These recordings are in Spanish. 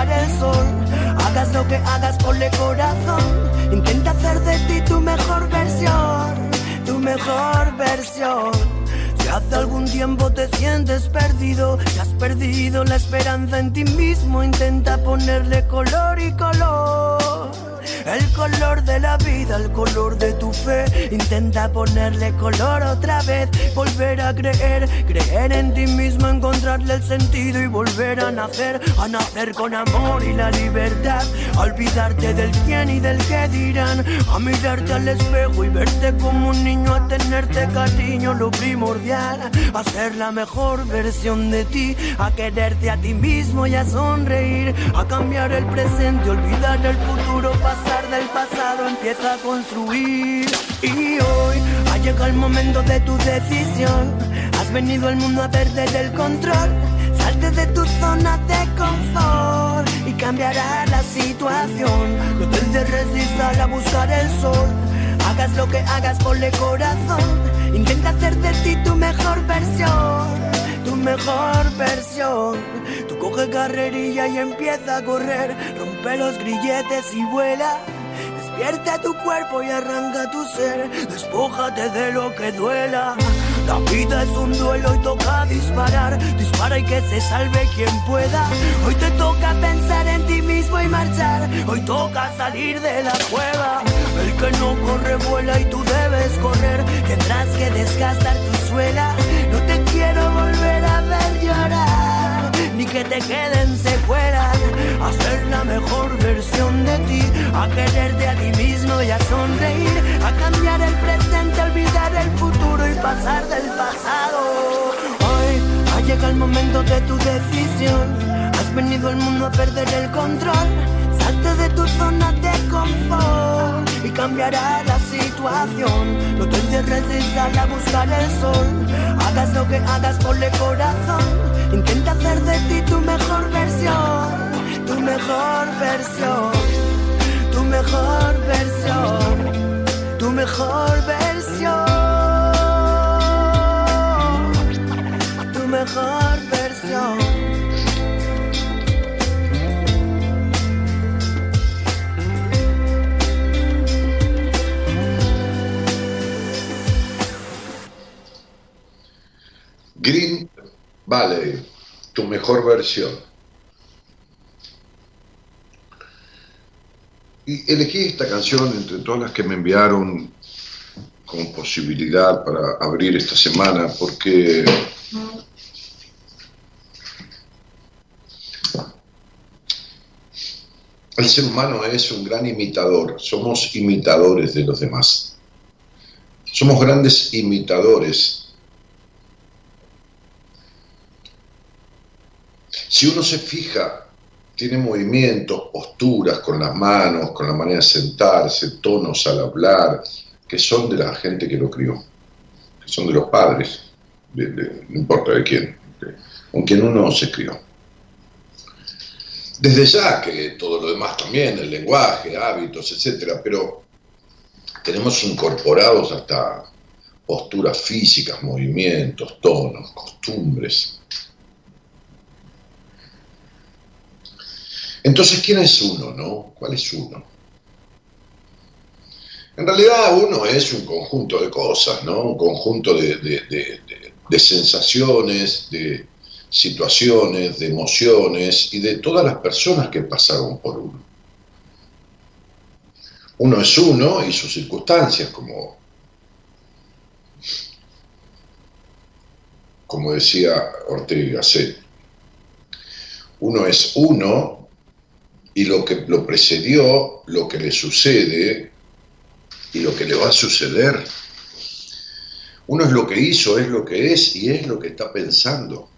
Hagas lo que hagas, ponle corazón. Intenta hacer de ti tu mejor versión, tu mejor versión. Si hace algún tiempo te sientes perdido, si has perdido la esperanza en ti mismo, intenta ponerle color y color. El color de la vida, el color de tu fe. Intenta ponerle color otra vez. Volver a creer, creer en ti mismo, encontrarle el sentido y volver a nacer. A nacer con amor y la libertad. A olvidarte del quién y del qué dirán. A mirarte al espejo y verte como un niño. A tenerte cariño, lo primordial. A ser la mejor versión de ti. A quererte a ti mismo y a sonreír. A cambiar el presente, olvidar el futuro, pasar del pasado empieza a construir. Y hoy ha llegado el momento de tu decisión. Has venido al mundo a perder el control. Salte de tu zona de confort y cambiará la situación. No te resistas a buscar el sol. Hagas lo que hagas, ponle corazón. Intenta hacer de ti tu mejor versión tu mejor versión. Tú coge carrerilla y empieza a correr, rompe los grilletes y vuela. Despierta tu cuerpo y arranca tu ser, despójate de lo que duela. La vida es un duelo y toca disparar, dispara y que se salve quien pueda. Hoy te toca pensar en ti mismo y marchar, hoy toca salir de la cueva. El que no corre vuela y tú debes correr, tendrás que desgastar tu suela. No te quiero volver a ver llorar, ni que te queden secuelas. A ser la mejor versión de ti, a quererte a ti mismo y a sonreír, a cambiar el presente, olvidar el futuro y pasar del pasado. Hoy ha llegado el momento de tu decisión, has venido al mundo a perder el control, salte de tu zona de confort cambiará la situación. No te encierres a buscar el sol, hagas lo que hagas, ponle corazón, intenta hacer de ti tu mejor versión. Tu mejor versión, tu mejor versión, tu mejor Valley, tu mejor versión. Y elegí esta canción entre todas las que me enviaron como posibilidad para abrir esta semana porque el ser humano es un gran imitador, somos imitadores de los demás. Somos grandes imitadores. Si uno se fija tiene movimientos, posturas con las manos, con la manera de sentarse, tonos al hablar, que son de la gente que lo crió, que son de los padres, no importa de quién, con quien uno se crió. Desde ya que todo lo demás también, el lenguaje, hábitos, etcétera, pero tenemos incorporados hasta posturas físicas, movimientos, tonos, costumbres, Entonces, ¿quién es uno, no? ¿Cuál es uno? En realidad uno es un conjunto de cosas, ¿no? Un conjunto de, sensaciones, de situaciones, de emociones y de todas las personas que pasaron por uno. Uno es uno y sus circunstancias, como, como decía Ortega C. Uno es uno y lo que lo precedió, lo que le sucede, y lo que le va a suceder. Uno es lo que hizo, es lo que es y es lo que está pensando.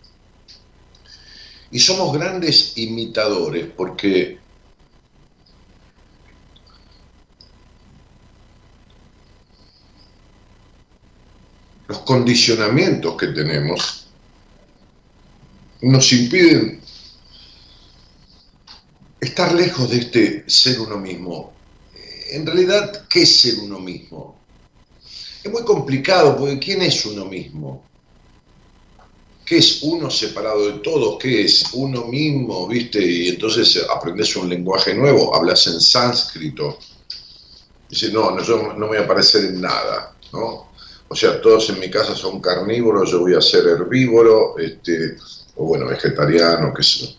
Y somos grandes imitadores porque los condicionamientos que tenemos nos impiden estar lejos de este ser uno mismo en realidad, ¿qué es ser uno mismo? Es muy complicado porque ¿quién es uno mismo? ¿Qué es uno separado de todos? ¿Qué es uno mismo? ¿Viste? Y entonces aprendes un lenguaje nuevo, hablas en sánscrito. Dice, no, no, yo no voy a parecer en nada, ¿no? O sea, todos en mi casa son carnívoros, yo voy a ser herbívoro, este, o bueno, vegetariano, qué sé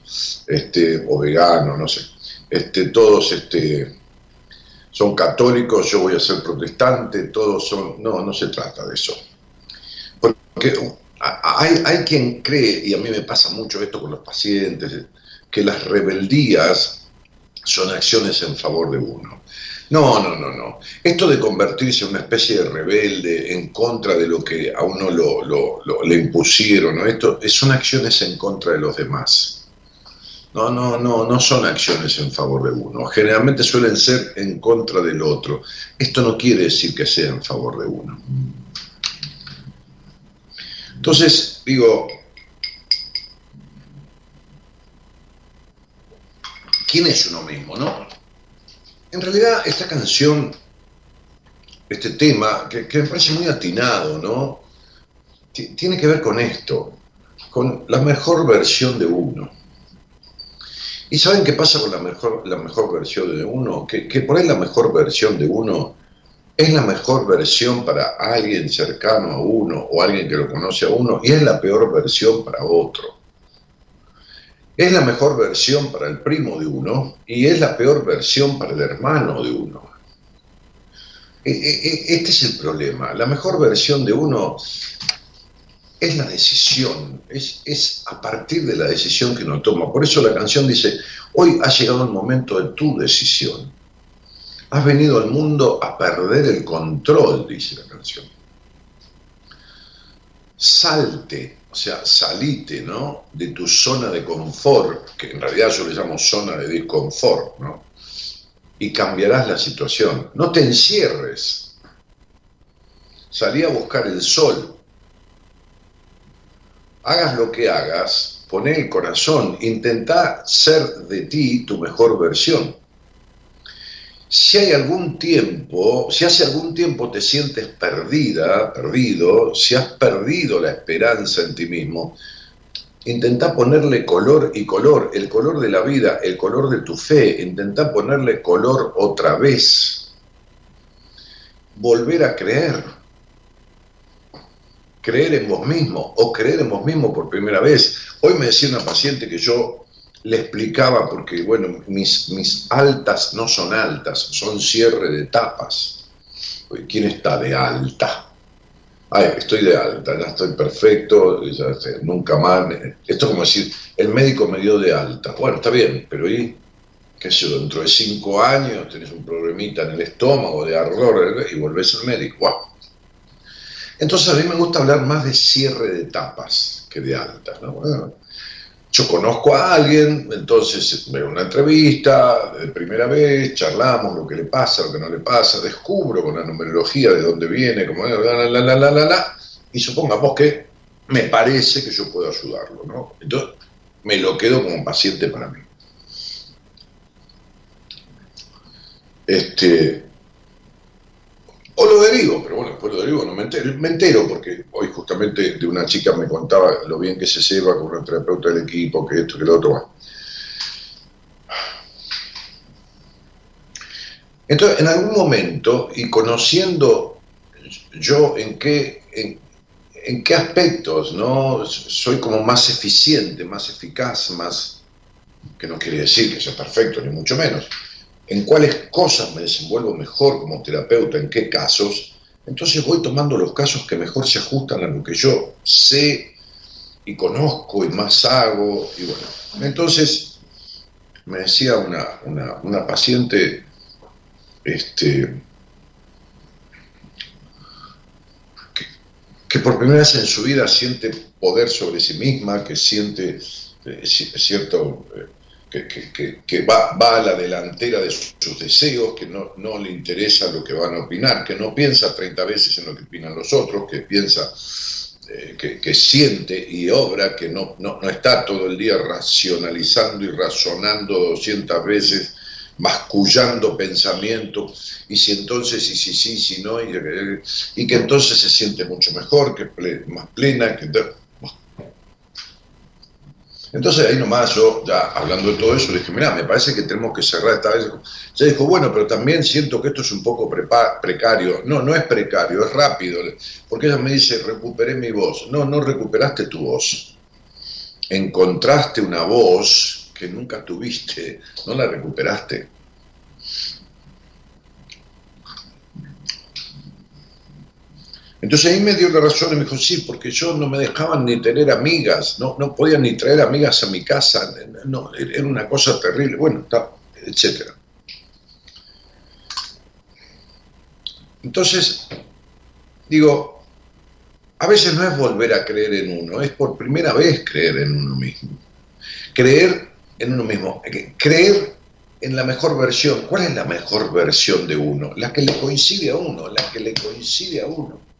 este, o vegano, no sé. Este, todos, este, son católicos, yo voy a ser protestante, todos son... No, no se trata de eso. Porque hay, hay quien cree, y a mí me pasa mucho esto con los pacientes, que las rebeldías son acciones en favor de uno. No, no, no, no. Esto de convertirse en una especie de rebelde en contra de lo que a uno lo, le impusieron, ¿no? Esto son acciones en contra de los demás. No, no, no, no son acciones en favor de uno. Generalmente suelen ser en contra del otro. Esto no quiere decir que sea en favor de uno. Entonces, digo, ¿quién es uno mismo, no? En realidad, esta canción, este tema, que, me parece muy atinado, ¿no? Tiene que ver con esto, con la mejor versión de uno. ¿Y saben qué pasa con la mejor, la mejor versión de uno? Que, que por ahí la mejor versión de uno es la mejor versión para alguien cercano a uno o alguien que lo conoce a uno y es la peor versión para otro. Es la mejor versión para el primo de uno y es la peor versión para el hermano de uno. E, e, e, este es el problema. La mejor versión de uno es la decisión, es, es, a partir de la decisión que uno toma. Por eso la canción dice, hoy ha llegado el momento de tu decisión. Has venido al mundo a perder el control, dice la canción. Salte, o sea, salite, ¿no? De tu zona de confort, que en realidad yo le llamo zona de disconfort, ¿no? Y cambiarás la situación. No te encierres. Salí a buscar el sol, hagas lo que hagas, poné el corazón, intenta ser de ti tu mejor versión. Si hay algún tiempo, si hace algún tiempo te sientes perdida, perdido, si has perdido la esperanza en ti mismo, intenta ponerle color y color, el color de la vida, el color de tu fe, intenta ponerle color otra vez. Volver a creer creer en vos mismo o creer en vos mismo por primera vez. Hoy me decía una paciente que yo le explicaba, porque bueno, mis, mis altas no son altas, son cierre de etapas. ¿Quién está de alta? Ay, estoy de alta, ya estoy perfecto, nunca más. Esto es como decir, el médico me dio de alta. Bueno, está bien, pero ¿y qué sé yo? Dentro de cinco años tenés un problemita en el estómago de ardor y volvés al médico. Wow entonces a mí me gusta hablar más de cierre de etapas que de altas. Yo conozco a alguien, entonces veo una entrevista de primera vez, charlamos lo que le pasa, lo que no le pasa, descubro con la numerología de dónde viene, como la, la, la, la, la, la, y supongamos que me parece que yo puedo ayudarlo, ¿no? Entonces me lo quedo como paciente para mí. Este, o lo derivo, pero bueno, después lo derivo, no me entero, me entero porque hoy justamente de una chica me contaba lo bien que se lleva con una terapeuta del equipo, que esto, que lo otro. Entonces, en algún momento, y conociendo yo en qué, en, qué aspectos ¿no? soy como más eficiente, más eficaz, más, que no quiere decir que sea perfecto, ni mucho menos, en cuáles cosas me desenvuelvo mejor como terapeuta, en qué casos, entonces voy tomando los casos que mejor se ajustan a lo que yo sé y conozco y más hago. Y bueno, entonces me decía una, una, paciente, este, que, por primera vez en su vida siente poder sobre sí misma, que siente eh, cierto... Eh, que, va, va, a la delantera de sus, deseos, que no, no, le interesa lo que van a opinar, que no piensa 30 veces en lo que opinan los otros, que piensa, eh, que, siente y obra, que no, no, no, está todo el día racionalizando y razonando 200 veces, mascullando pensamientos, y si entonces, y si sí, si no, y, y, que entonces se siente mucho mejor, que más plena, que entonces ahí nomás yo, ya hablando de todo eso, le dije, mira, me parece que tenemos que cerrar esta vez. Se dijo, bueno, pero también siento que esto es un poco precario. No, no es precario, es rápido. Porque ella me dice, recuperé mi voz. No, no recuperaste tu voz. Encontraste una voz que nunca tuviste, no la recuperaste. Entonces ahí me dio la razón y me dijo, sí, porque yo no me dejaban ni tener amigas, no, no podía ni traer amigas a mi casa, no, era una cosa terrible, bueno, etc. Entonces, digo, a veces no es volver a creer en uno, es por primera vez creer en uno mismo. Creer en uno mismo, creer en la mejor versión. ¿Cuál es la mejor versión de uno? La que le coincide a uno, la que le coincide a uno.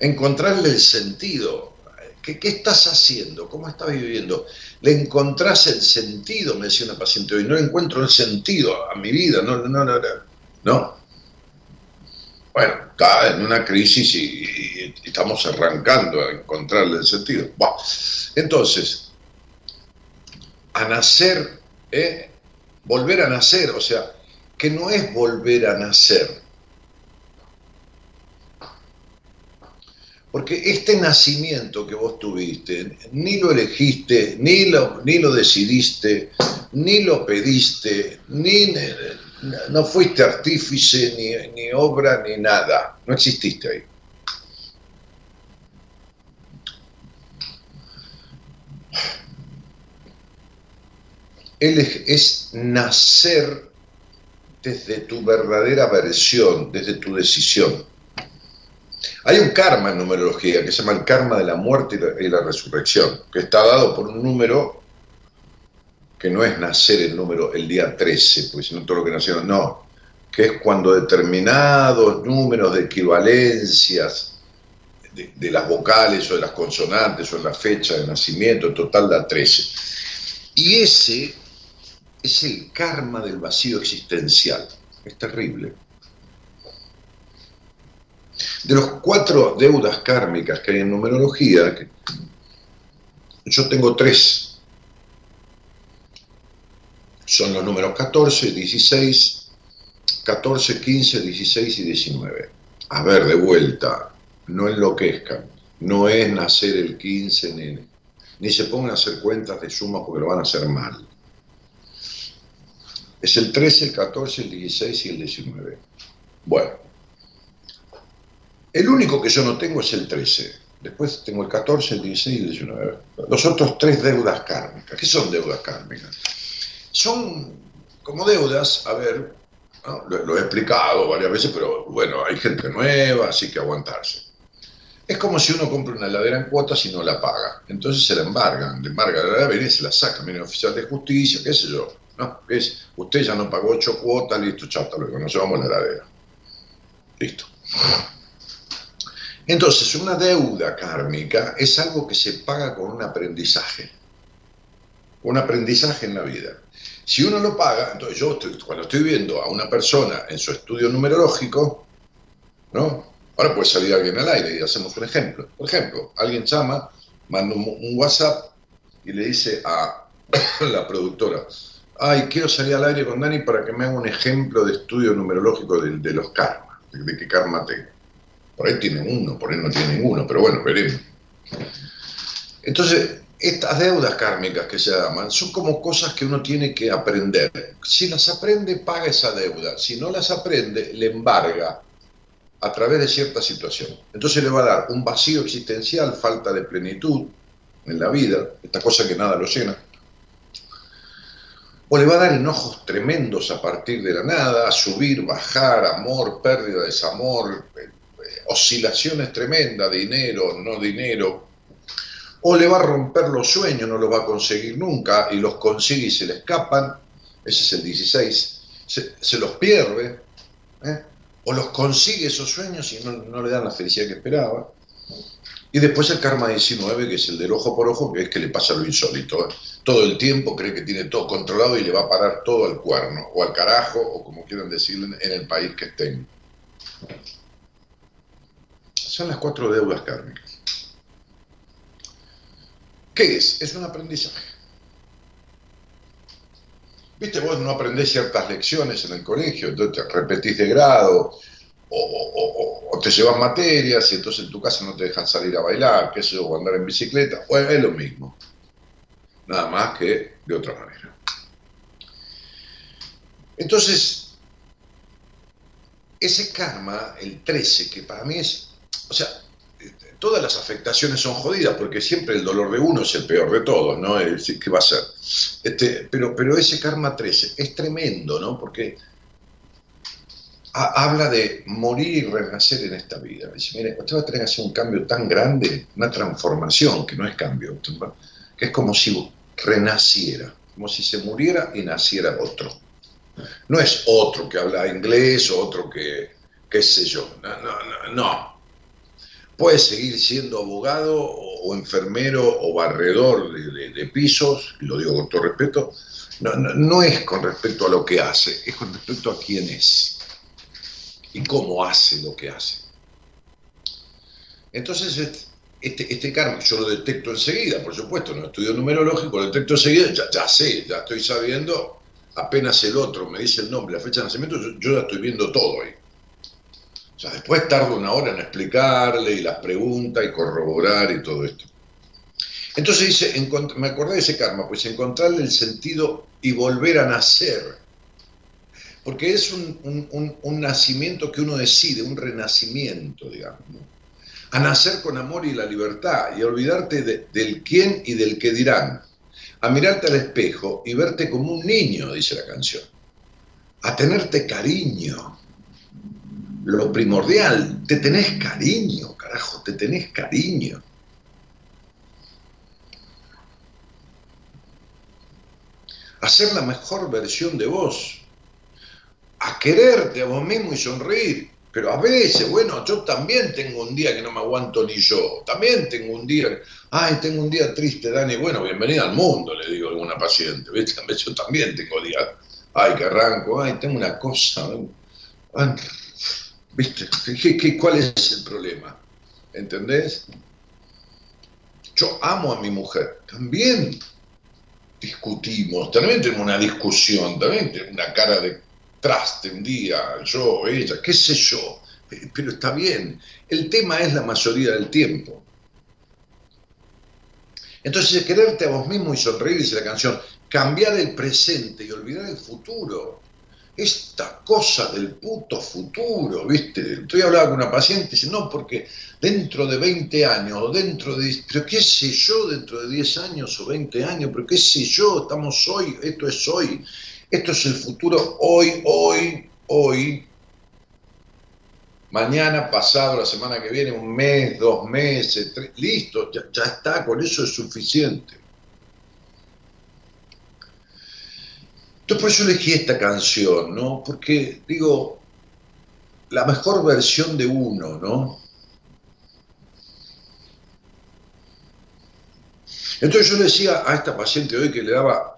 Encontrarle el sentido. ¿Qué, ¿Qué, estás haciendo? ¿Cómo estás viviendo? Le encontrás el sentido, me decía una paciente hoy. No encuentro el sentido a mi vida, no, no, no, no. Bueno, está en una crisis y, estamos arrancando a encontrarle el sentido. Entonces, a nacer, ¿eh? volver a nacer, o sea, que no es volver a nacer, Porque este nacimiento que vos tuviste, ni lo elegiste, ni lo, ni lo decidiste, ni lo pediste, ni no fuiste artífice, ni, ni obra, ni nada. No exististe ahí. Él es nacer desde tu verdadera versión, desde tu decisión. Hay un karma en numerología que se llama el karma de la muerte y la, resurrección, que está dado por un número que no es nacer el número el día 13, porque si no todo lo que nacieron, no, que es cuando determinados números de equivalencias de, las vocales o de las consonantes o de la fecha de nacimiento, total da 13. Y ese es el karma del vacío existencial. Es terrible. De los cuatro deudas kármicas que hay en numerología, yo tengo tres. Son los números 14, 16, 14, 15, 16 y 19. A ver, de vuelta, no enloquezcan. No es nacer el 15 ni, ni se pongan a hacer cuentas de suma porque lo van a hacer mal. Es el 13, el 14, el 16 y el 19. Bueno, el único que yo no tengo es el 13. Después tengo el 14, el 16 y el 19. Los otros tres deudas kármicas. ¿Qué son deudas kármicas? Son como deudas, a ver, lo, he explicado varias veces, pero bueno, hay gente nueva, así que aguantarse. Es como si uno compra una heladera en cuotas y no la paga. Entonces se la embargan, le embarga la heladera, y se la saca, viene el oficial de justicia, qué sé yo. ¿no? Es, usted ya no pagó ocho cuotas, listo, chata, luego nos llevamos la heladera. Listo. Entonces, una deuda kármica es algo que se paga con un aprendizaje, un aprendizaje en la vida. Si uno lo paga, entonces yo cuando estoy viendo a una persona en su estudio numerológico, ¿no? Ahora puede salir alguien al aire y hacemos un ejemplo. Por ejemplo, alguien llama, manda un, WhatsApp y le dice a la productora, Ay, quiero salir al aire con Dani para que me haga un ejemplo de estudio numerológico de, los karmas, de, qué karma tengo. Por ahí tiene uno, por ahí no tiene ninguno, pero bueno, veremos. Entonces, estas deudas kármicas que se llaman son como cosas que uno tiene que aprender. Si las aprende, paga esa deuda. Si no las aprende, le embarga a través de cierta situación. Entonces le va a dar un vacío existencial, falta de plenitud en la vida, esta cosa que nada lo llena. O le va a dar enojos tremendos a partir de la nada, subir, bajar, amor, pérdida, desamor, oscilaciones tremendas, dinero, no dinero, o le va a romper los sueños, no los va a conseguir nunca, y los consigue y se le escapan, ese es el 16, se, los pierde, ¿eh? o los consigue esos sueños y no, le dan la felicidad que esperaba. Y después el karma 19, que es el del ojo por ojo, que es que le pasa lo insólito. ¿eh? Todo el tiempo cree que tiene todo controlado y le va a parar todo al cuerno, o al carajo, o como quieran decirle, en el país que estén. Son las cuatro deudas kármicas. ¿Qué es? Es un aprendizaje. Viste, vos no aprendés ciertas lecciones en el colegio, entonces te repetís de grado, o, te llevas materias y entonces en tu casa no te dejan salir a bailar, qué sé o andar en bicicleta, bueno, es lo mismo, nada más que de otra manera. Entonces, ese karma, el 13, que para mí es, o sea, todas las afectaciones son jodidas, porque siempre el dolor de uno es el peor de todos, ¿no? ¿Qué va a ser? Este, pero, pero ese karma 13 es tremendo, ¿no? Porque habla de morir y renacer en esta vida. Dice, mire, usted va a tener que hacer un cambio tan grande, una transformación, que no es cambio, que es como si renaciera, como si se muriera y naciera otro. No es otro que habla inglés o otro que, qué sé yo, no, no, no, no puede seguir siendo abogado o, enfermero o barredor de, pisos, lo digo con todo respeto, no, es con respecto a lo que hace, es con respecto a quién es y cómo hace lo que hace. Entonces, este, este karma yo lo detecto enseguida, por supuesto, no estudio numerológico, lo detecto enseguida, ya, ya sé, ya estoy sabiendo, apenas el otro me dice el nombre, la fecha de nacimiento, yo ya estoy viendo todo ahí. O sea, después tardo una hora en explicarle y las preguntas y corroborar y todo esto. Entonces dice, me acordé de ese karma, pues encontrarle el sentido y volver a nacer. Porque es un, nacimiento que uno decide, un renacimiento, digamos. A nacer con amor y la libertad y a olvidarte del quién y del qué dirán. A mirarte al espejo y verte como un niño, dice la canción. A tenerte cariño lo primordial, te tenés cariño, carajo, te tenés cariño. Hacer la mejor versión de vos, a quererte a vos mismo y sonreír. Pero a veces, bueno, yo también tengo un día que no me aguanto ni yo. También tengo un día, ay, tengo un día triste, Dani. Bueno, bienvenida al mundo, le digo a alguna paciente. ¿Ves? Yo también tengo días, ay, que arranco, ay, tengo una cosa. ¿Viste? ¿Qué, cuál es el problema? ¿Entendés? Yo amo a mi mujer, también discutimos, también tenemos una discusión, también tenemos una cara de traste un día, yo, ella, qué sé yo, pero está bien. El tema es la mayoría del tiempo. Entonces, quererte a vos mismo y sonreír, dice la canción, cambiar el presente y olvidar el futuro esta cosa del puto futuro, ¿viste? Estoy hablando con una paciente y dice, no, porque dentro de 20 años, o dentro de, pero qué sé yo, dentro de 10 años o 20 años, pero qué sé yo, estamos hoy, esto es hoy, esto es el futuro hoy, hoy, hoy, mañana, pasado, la semana que viene, un mes, dos meses, tres, listo, ya está, con eso es suficiente. Entonces por eso elegí esta canción, ¿no? Porque digo, la mejor versión de uno, ¿no? Entonces yo le decía a esta paciente hoy que le daba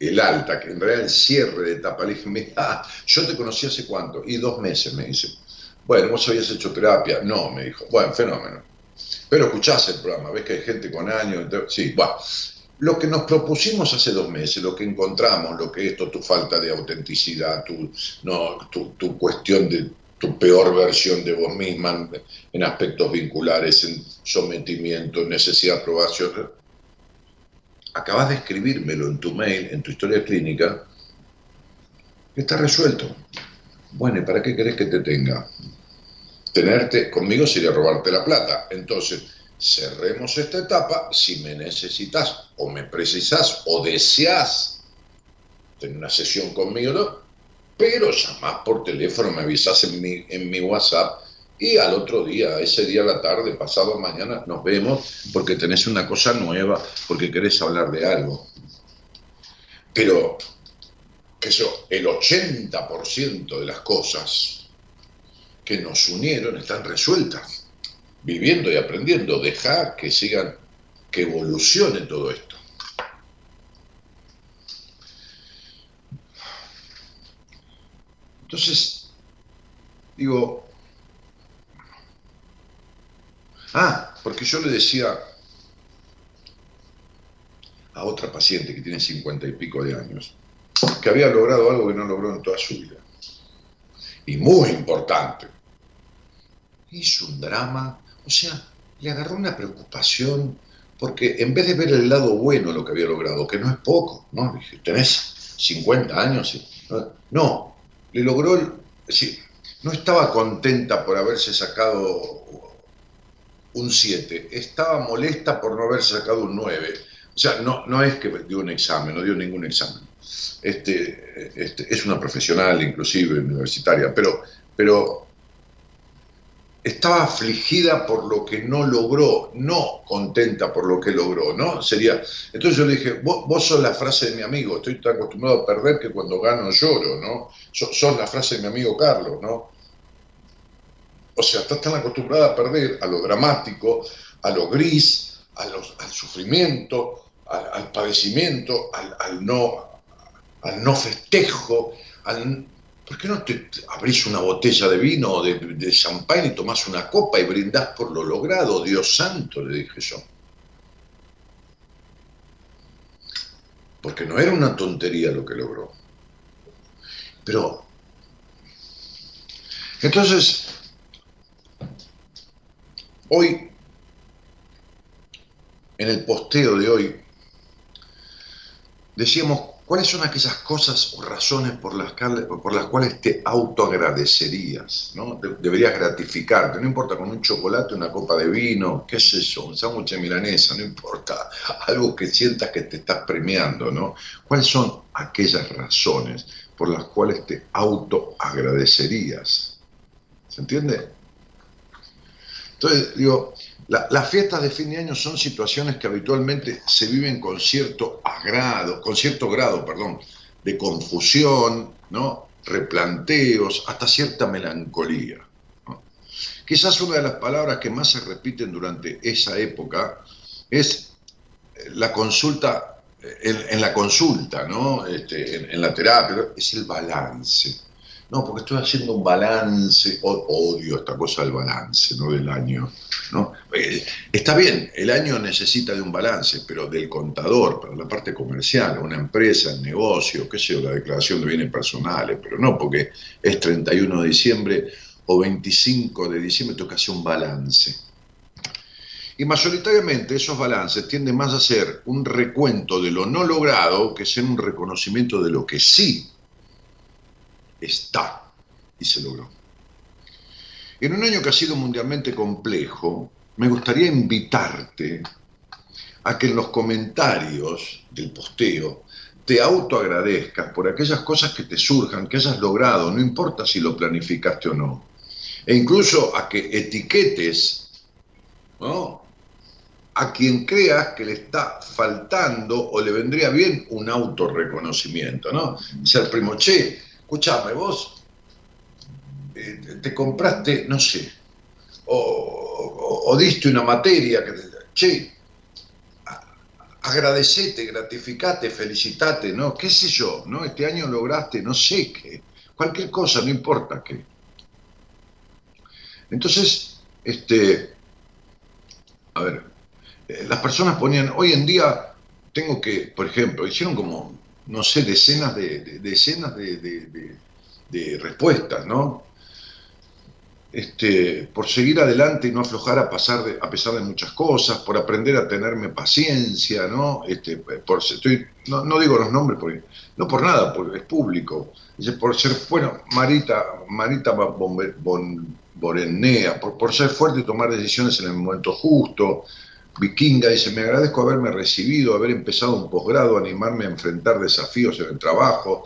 el alta, que en realidad el cierre de etapa, le dije, yo te conocí hace cuánto, y dos meses, me dice. Bueno, vos habías hecho terapia, no, me dijo, bueno, fenómeno. Pero escuchás el programa, ves que hay gente con años, sí, bueno, lo que nos propusimos hace dos meses, lo que encontramos, lo que esto, tu falta de autenticidad, tu, no, tu, cuestión de tu peor versión de vos misma en aspectos vinculares, en sometimiento, en necesidad de aprobación. Acabas de escribírmelo en tu mail, en tu historia clínica, está resuelto. Bueno, ¿y para qué querés que te tenga? Tenerte conmigo sería robarte la plata. Entonces, cerremos esta etapa. Si me necesitas o me precisas o deseas tener una sesión conmigo, pero llamás por teléfono, me avisas en mi, en mi WhatsApp y al otro día, ese día a la tarde, pasado mañana, nos vemos porque tenés una cosa nueva, porque querés hablar de algo. Pero, que eso, el 80% de las cosas que nos unieron están resueltas viviendo y aprendiendo, dejar que sigan, que evolucione todo esto. Entonces, digo, ah, porque yo le decía a otra paciente que tiene cincuenta y pico de años, que había logrado algo que no logró en toda su vida. Y muy importante. Hizo un drama o sea, le agarró una preocupación porque en vez de ver el lado bueno de lo que había logrado, que no es poco, ¿no? Dije, tenés 50 años, no, le logró, sí, no estaba contenta por haberse sacado un 7, estaba molesta por no haber sacado un 9. O sea, no, no es que dio un examen, no dio ningún examen. Este, este, es una profesional, inclusive universitaria, pero, pero estaba afligida por lo que no logró, no contenta por lo que logró, ¿no? Sería, entonces yo le dije, vos, sos la frase de mi amigo, estoy tan acostumbrado a perder que cuando gano lloro, ¿no? Sos, la frase de mi amigo Carlos, ¿no? O sea, estás tan acostumbrada a perder a lo dramático, a lo gris, a los, al sufrimiento, al, padecimiento, al, al, no, al no festejo, al, ¿por qué no te abrís una botella de vino o de, champán y tomás una copa y brindás por lo logrado? Dios santo, le dije yo. Porque no era una tontería lo que logró. Pero, entonces, hoy, en el posteo de hoy, decíamos ¿Cuáles son aquellas cosas o razones por las, por las cuales te autoagradecerías? ¿no? Deberías gratificarte, no importa con un chocolate, una copa de vino, qué es eso, un sándwich de milanesa, no importa, algo que sientas que te estás premiando, ¿no? ¿Cuáles son aquellas razones por las cuales te autoagradecerías? ¿Se entiende? Entonces, digo, las fiestas de fin de año son situaciones que habitualmente se viven con cierto agrado, con cierto grado, perdón, de confusión, ¿no? replanteos, hasta cierta melancolía. Quizás una de las palabras que más se repiten durante esa época es la consulta, en, la consulta, ¿no? Este, en la terapia, es el balance. No, porque estoy haciendo un balance, odio esta cosa del balance, ¿no? Del año, ¿no? Eh, está bien, el año necesita de un balance, pero del contador, para la parte comercial, una empresa, el negocio, qué sé yo, la declaración de bienes personales, pero no porque es 31 de diciembre o 25 de diciembre, toca hacer un balance. Y mayoritariamente esos balances tienden más a ser un recuento de lo no logrado que ser un reconocimiento de lo que sí está y se logró. En un año que ha sido mundialmente complejo, me gustaría invitarte a que en los comentarios del posteo te autoagradezcas por aquellas cosas que te surjan, que hayas logrado, no importa si lo planificaste o no. E incluso a que etiquetes a quien creas que le está faltando o le vendría bien un autorreconocimiento. ¿no? Ser primo, che, escúchame, vos eh, te compraste, no sé, o, diste una materia que, che, agradecete, gratificate, felicitate, ¿no? ¿Qué sé yo? ¿No? Este año lograste, no sé qué, cualquier cosa, no importa qué. Entonces, este, a ver, eh, las personas ponían, hoy en día tengo que, por ejemplo, hicieron como, no sé, decenas de, decenas de, respuestas, ¿no? Este, por seguir adelante y no aflojar a, pasar a pesar de muchas cosas, por aprender a tenerme paciencia, ¿no? Este, por, estoy, no, digo los nombres, porque, no por nada, porque es público. por ser, bueno, Marita, Marita Borenea, por, por ser fuerte y tomar decisiones en el momento justo, Vikinga dice, me agradezco haberme recibido, haber empezado un posgrado, animarme a enfrentar desafíos en el trabajo,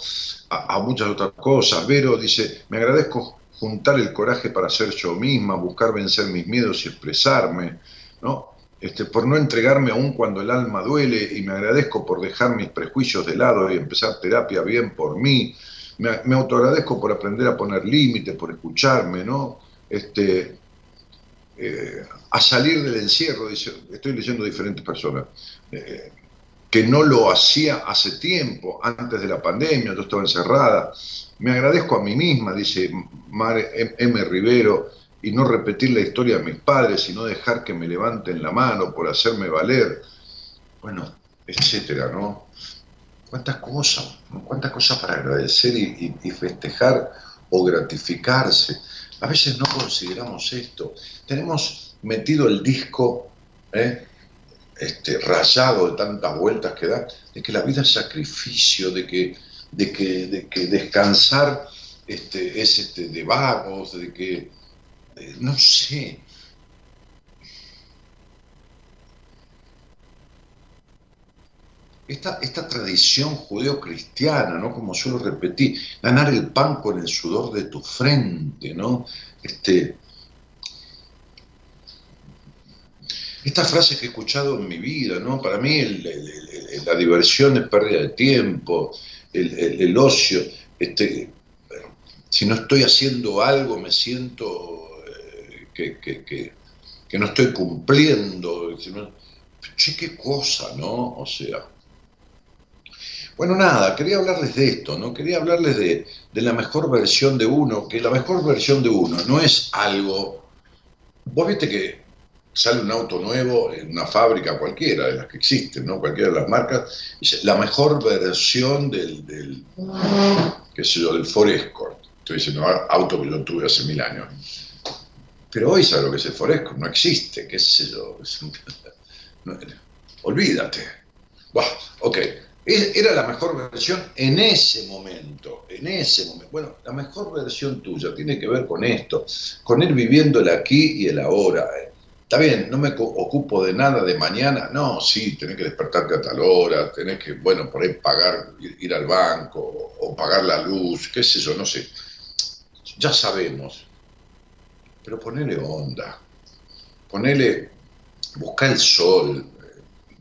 a, muchas otras cosas. Vero dice, me agradezco juntar el coraje para ser yo misma, buscar vencer mis miedos y expresarme, ¿no? Este, por no entregarme aún cuando el alma duele y me agradezco por dejar mis prejuicios de lado y empezar terapia bien por mí. Me, autoagradezco por aprender a poner límites, por escucharme, ¿no? Este, eh, a salir del encierro, estoy leyendo diferentes personas, eh, que no lo hacía hace tiempo, antes de la pandemia, yo estaba encerrada. Me agradezco a mí misma, dice Mare M. Rivero, y no repetir la historia de mis padres, sino dejar que me levanten la mano por hacerme valer. Bueno, etcétera, ¿no? Cuántas cosas, cuántas cosas para agradecer y festejar o gratificarse. A veces no consideramos esto. Tenemos metido el disco ¿eh? este, rayado de tantas vueltas que da, de que la vida es sacrificio, de que, de que, descansar este, es este, de vagos, de que, no sé, esta, esta tradición judeo-cristiana, ¿no? Como suelo repetir, ganar el pan con el sudor de tu frente, ¿no? Este, esta frase que he escuchado en mi vida, ¿no? Para mí la diversión es pérdida de tiempo, el, ocio, este, si no estoy haciendo algo me siento eh, que, no estoy cumpliendo, che, qué cosa, ¿no? O sea, bueno, nada, quería hablarles de esto, ¿no? Quería hablarles de, la mejor versión de uno, que la mejor versión de uno no es algo... Vos viste que sale un auto nuevo en una fábrica cualquiera de las que existen, ¿no? Cualquiera de las marcas, dice, la mejor versión del, del qué sé del Ford Escort. Estoy diciendo auto que yo tuve hace mil años. Pero hoy sabe lo que es el Ford Escort, no existe, qué sé yo. olvídate. Buah, ok, era la mejor versión en ese momento, en ese momento. Bueno, la mejor versión tuya tiene que ver con esto, con ir viviendo el aquí y el ahora. Está bien, no me ocupo de nada de mañana. No, sí, tenés que despertarte a tal hora, tenés que, bueno, por ahí pagar, ir, al banco o, pagar la luz, qué sé yo, no sé. Ya sabemos. Pero ponele onda, ponele, busca el sol,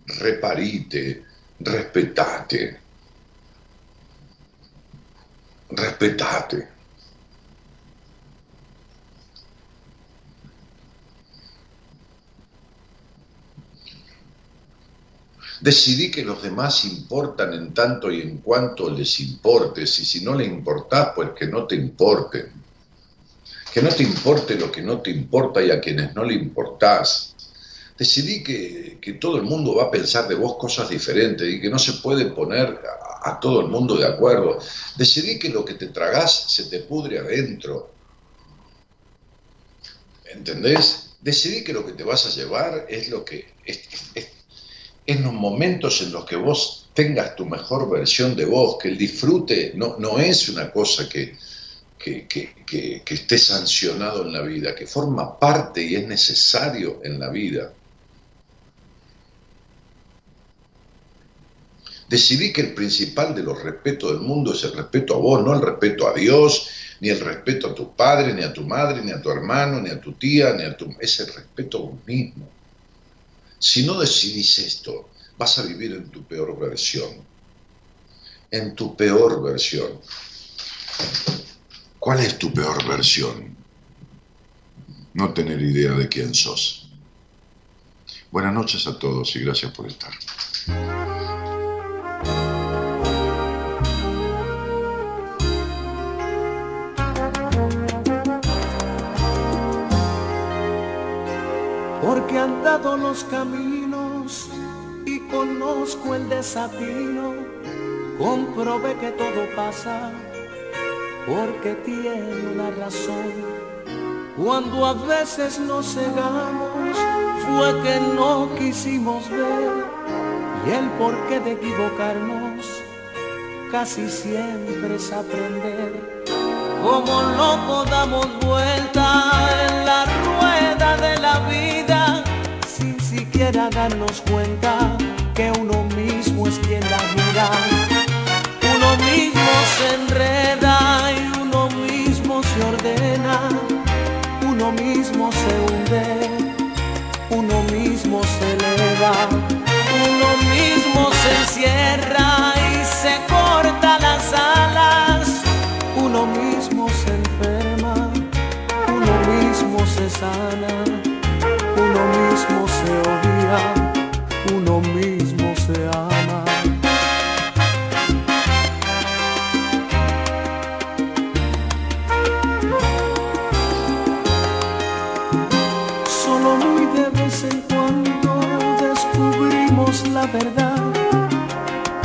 reparite, respetate, respetate. Decidí que los demás importan en tanto y en cuanto les importes, y si no le importás, pues que no te importen. Que no te importe lo que no te importa y a quienes no le importás decidí que, todo el mundo va a pensar de vos cosas diferentes y que no se puede poner a, todo el mundo de acuerdo. Decidí que lo que te tragás se te pudre adentro. ¿Entendés? Decidí que lo que te vas a llevar es lo que... en los momentos en los que vos tengas tu mejor versión de vos, que el disfrute no, no es una cosa que, que, que, esté sancionado en la vida, que forma parte y es necesario en la vida. Decidí que el principal de los respetos del mundo es el respeto a vos, no el respeto a Dios, ni el respeto a tu padre, ni a tu madre, ni a tu hermano, ni a tu tía, ni a tu... Es el respeto a vos mismo. Si no decidís esto, vas a vivir en tu peor versión. En tu peor versión. ¿Cuál es tu peor versión? No tener idea de quién sos. Buenas noches a todos y gracias por estar. Porque han dado los caminos y conozco el desatino, comprobé que todo pasa porque tiene una razón. Cuando a veces nos cegamos, fue que no quisimos ver y el porqué de equivocarnos casi siempre es aprender. Como loco damos vuelta en la rueda de la vida siquiera darnos cuenta que uno mismo es quien la mira. Uno mismo se enreda y uno mismo se ordena. Uno mismo se hunde, uno mismo se eleva. Uno mismo se encierra y se corta las alas. Uno mismo se enferma, uno mismo se sana,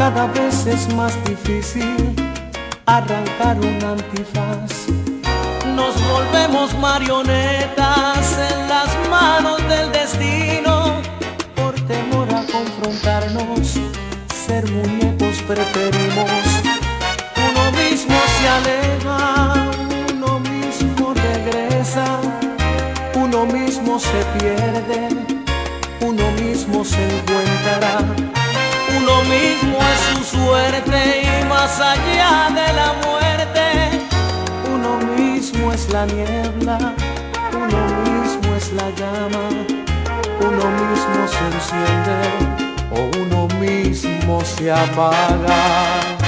Cada vez es más difícil arrancar un antifaz. Nos volvemos marionetas en las manos del destino. Por temor a confrontarnos, ser muñecos preferimos. Uno mismo se aleja, uno mismo regresa, uno mismo se pierde, uno mismo se encuentra. Uno mismo es su suerte y más allá de la muerte, uno mismo es la niebla, uno mismo es la llama, uno mismo se enciende o uno mismo se apaga.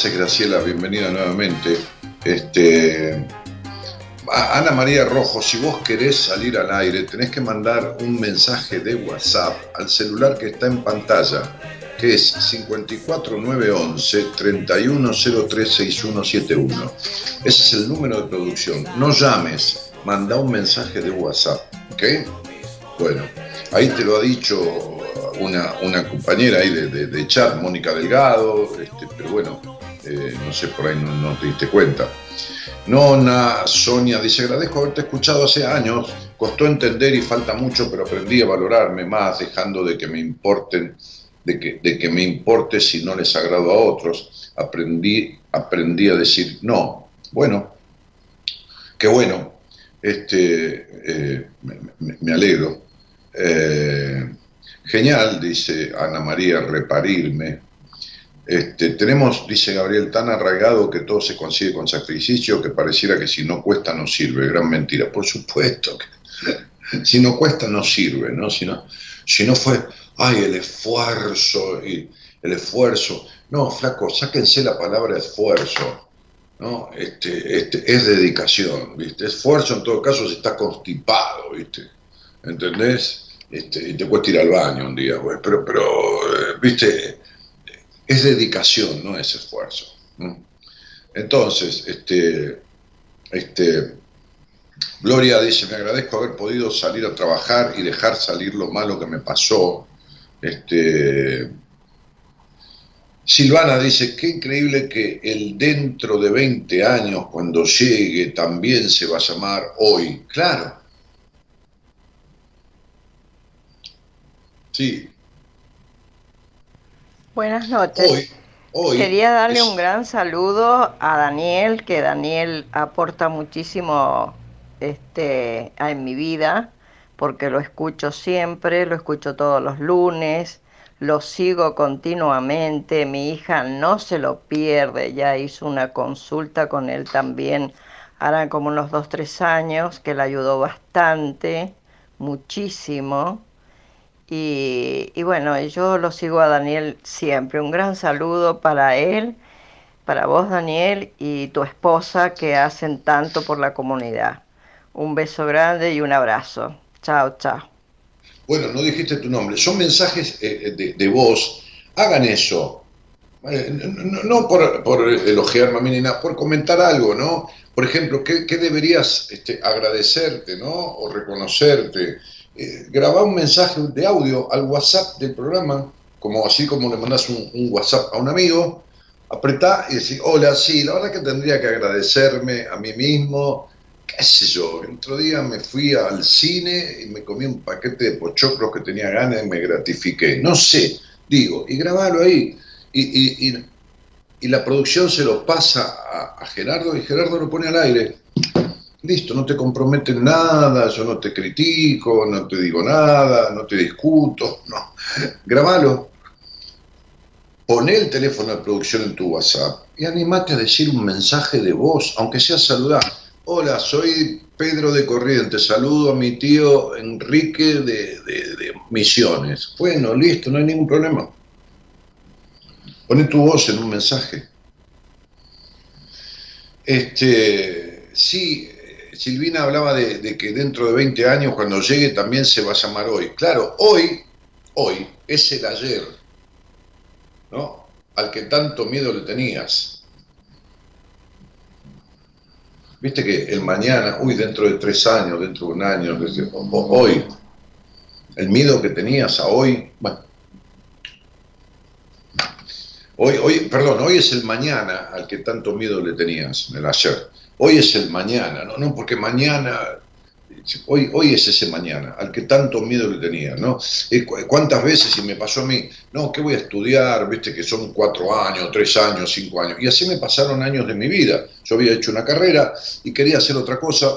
¿Qué haces Graciela? Bienvenida nuevamente. Este, Ana María Rojo, si vos querés salir al aire, tenés que mandar un mensaje de WhatsApp al celular que está en pantalla, que es 54911 31036171. Ese es el número de producción. No llames, manda un mensaje de WhatsApp, ¿ok? Bueno, ahí te lo ha dicho una, una compañera ahí de, chat, Mónica Delgado, este, no sé, por ahí no, te diste cuenta. Nona, Sonia dice, agradezco haberte escuchado hace años, costó entender y falta mucho, pero aprendí a valorarme más, dejando de que me importen, de que, de que me importe si no les agrado a otros. Aprendí, aprendí a decir no. Bueno, qué bueno, este, eh, me alegro. Eh, genial, dice Ana María, reparirme. Este, tenemos, dice Gabriel, tan arraigado que todo se consigue con sacrificio que pareciera que si no cuesta no sirve. Gran mentira. Por supuesto que si no cuesta no sirve, ¿no? Si no, si no fue, ay, el esfuerzo y el esfuerzo. No, flaco, sáquense la palabra esfuerzo. ¿no? Este, este, es dedicación, ¿viste? Esfuerzo en todo caso si está constipado, ¿viste? ¿Entendés? Este, y te cuesta ir al baño un día, güey. Pero, pero, eh, ¿viste? Es dedicación, no es esfuerzo. Entonces, este, este, Gloria dice, me agradezco haber podido salir a trabajar y dejar salir lo malo que me pasó. Este, Silvana dice, qué increíble que el dentro de 20 años, cuando llegue, también se va a llamar hoy. Claro. Sí, Buenas noches. Quería darle un gran saludo a Daniel, que Daniel aporta muchísimo este, en mi vida, porque lo escucho siempre, lo escucho todos los lunes, lo sigo continuamente, mi hija no se lo pierde, ya hizo una consulta con él también, hará como unos dos, tres años, que le ayudó bastante, muchísimo y, bueno, yo lo sigo a Daniel siempre. Un gran saludo para él, para vos Daniel y tu esposa que hacen tanto por la comunidad. Un beso grande y un abrazo. Chao, chao. Bueno, no dijiste tu nombre. Son mensajes eh, de, de voz. Hagan eso. Eh, no, por, por elogiarme ni nada, por comentar algo, ¿no? Por ejemplo, ¿qué, deberías este, agradecerte, ¿no? O reconocerte eh, grabar un mensaje de audio al WhatsApp del programa, como así como le mandas un, WhatsApp a un amigo, apretá y decir, hola, sí, la verdad que tendría que agradecerme a mí mismo, qué sé yo, el otro día me fui al cine y me comí un paquete de pochoclos que tenía ganas y me gratifiqué, no sé, digo, y grabarlo ahí, y, y, y, la producción se lo pasa a Gerardo y Gerardo lo pone al aire listo, no te compromete nada, yo no te critico, no te digo nada, no te discuto, no. Grabalo. Poné el teléfono de producción en tu WhatsApp y animate a decir un mensaje de voz, aunque sea saludar. Hola, soy Pedro de Corrientes, saludo a mi tío Enrique de, de Misiones. Bueno, listo, no hay ningún problema. Poné tu voz en un mensaje. Este, sí, Silvina hablaba de, que dentro de 20 años, cuando llegue, también se va a llamar hoy. Claro, hoy, hoy es el ayer, ¿no? Al que tanto miedo le tenías. Viste que el mañana, uy, dentro de tres años, dentro de un año, hoy, el miedo que tenías a hoy, bueno, Hoy, hoy, perdón, hoy es el mañana al que tanto miedo le tenías, el ayer. Hoy es el mañana, ¿no? no porque mañana, hoy, hoy es ese mañana, al que tanto miedo le tenía, ¿no? ¿Cuántas veces, y me pasó a mí, no, ¿qué voy a estudiar? Viste que son cuatro años, tres años, cinco años. Y así me pasaron años de mi vida. Yo había hecho una carrera y quería hacer otra cosa.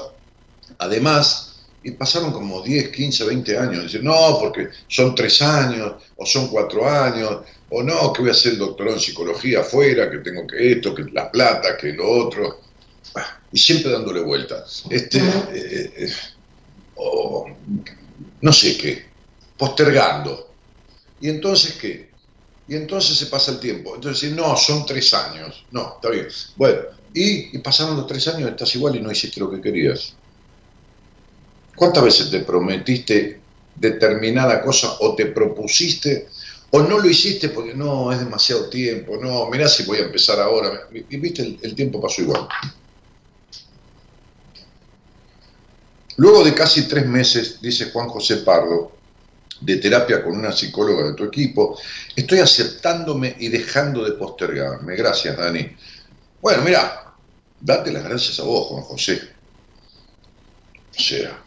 Además, y pasaron como 10, 15, 20 años. Dicen, no, porque son tres años, o son cuatro años, o no, que voy a hacer doctorado en psicología afuera, que tengo que esto, que la plata, que lo otro y siempre dándole vuelta. Este, eh, eh, no sé qué, postergando. ¿Y entonces qué? Y entonces se pasa el tiempo. Entonces, no, son tres años. No, está bien. Bueno, y, y pasaron los tres años, estás igual y no hiciste lo que querías. ¿Cuántas veces te prometiste determinada cosa o te propusiste o no lo hiciste porque no, es demasiado tiempo, no, mirá si voy a empezar ahora. Y viste, el tiempo pasó igual. Luego de casi tres meses, dice Juan José Pardo, de terapia con una psicóloga de tu equipo, estoy aceptándome y dejando de postergarme. Gracias, Dani. Bueno, mira, date las gracias a vos, Juan José. O sea,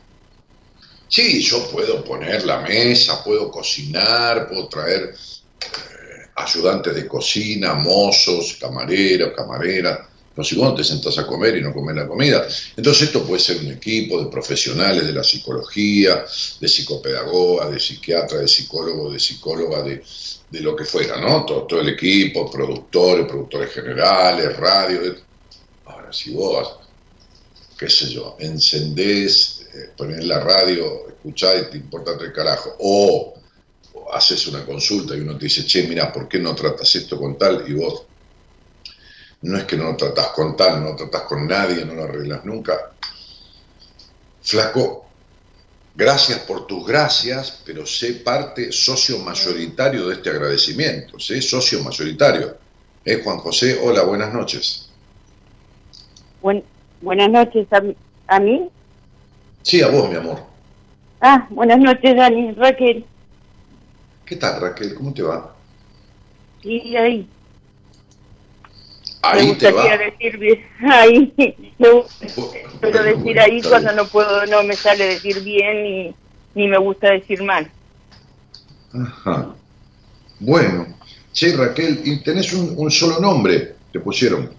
sí, yo puedo poner la mesa, puedo cocinar, puedo traer eh, ayudantes de cocina, mozos, camareros, camareras, No si vos te sentás a comer y no comes la comida. Entonces esto puede ser un equipo de profesionales de la psicología, de psicopedagoga, de psiquiatra, de psicólogo, de psicóloga, de, lo que fuera, ¿no? Todo, todo, el equipo, productores, productores generales, radio. Ahora, si vos, qué sé yo, encendés, eh, ponés la radio, escuchás y te importa tres carajo, o haces una consulta y uno te dice, che, mira, ¿por qué no tratas esto con tal? Y vos no es que no lo tratás con tal, no lo tratás con nadie, no lo arreglas nunca. Flaco, gracias por tus gracias, pero sé parte socio mayoritario de este agradecimiento, sé socio mayoritario. ¿Eh, Juan José? Hola, buenas noches. buenas noches, ¿a, mí? Sí, a vos, mi amor. Ah, buenas noches, Dani, Raquel. ¿Qué tal, Raquel? ¿Cómo te va? Sí, ahí Ahí me gustaría decir bien, ahí, pero decir ahí cuando no puedo, no me sale decir bien ni, ni me gusta decir mal. Ajá. Bueno, sí, Raquel, ¿y tenés un, solo nombre? ¿Te pusieron?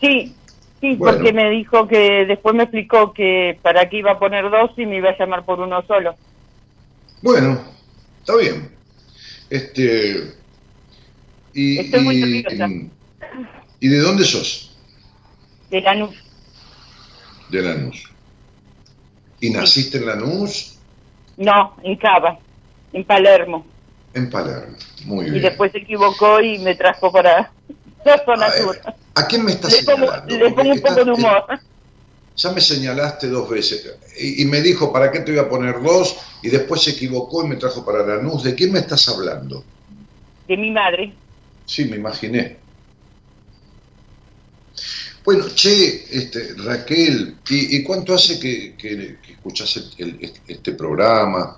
Sí, sí, porque me dijo que después me explicó que para qué iba a poner dos y me iba a llamar por uno solo. Bueno, está bien. Este. Y, Estoy muy nerviosa. ¿Y de dónde sos? De Lanús. De Lanús. ¿Y naciste en Lanús? No, en Cava, en Palermo. En Palermo, muy bien. Y después se equivocó y me trajo para la zona sur. ¿A quién me estás le señalando? le pongo un poco de humor. Ya me señalaste dos veces y, me dijo, ¿para qué te voy a poner dos? Y después se equivocó y me trajo para Lanús. ¿De quién me estás hablando? De mi madre. Sí, me imaginé. Bueno, che, este, Raquel, ¿y, cuánto hace que, que, escuchás este programa?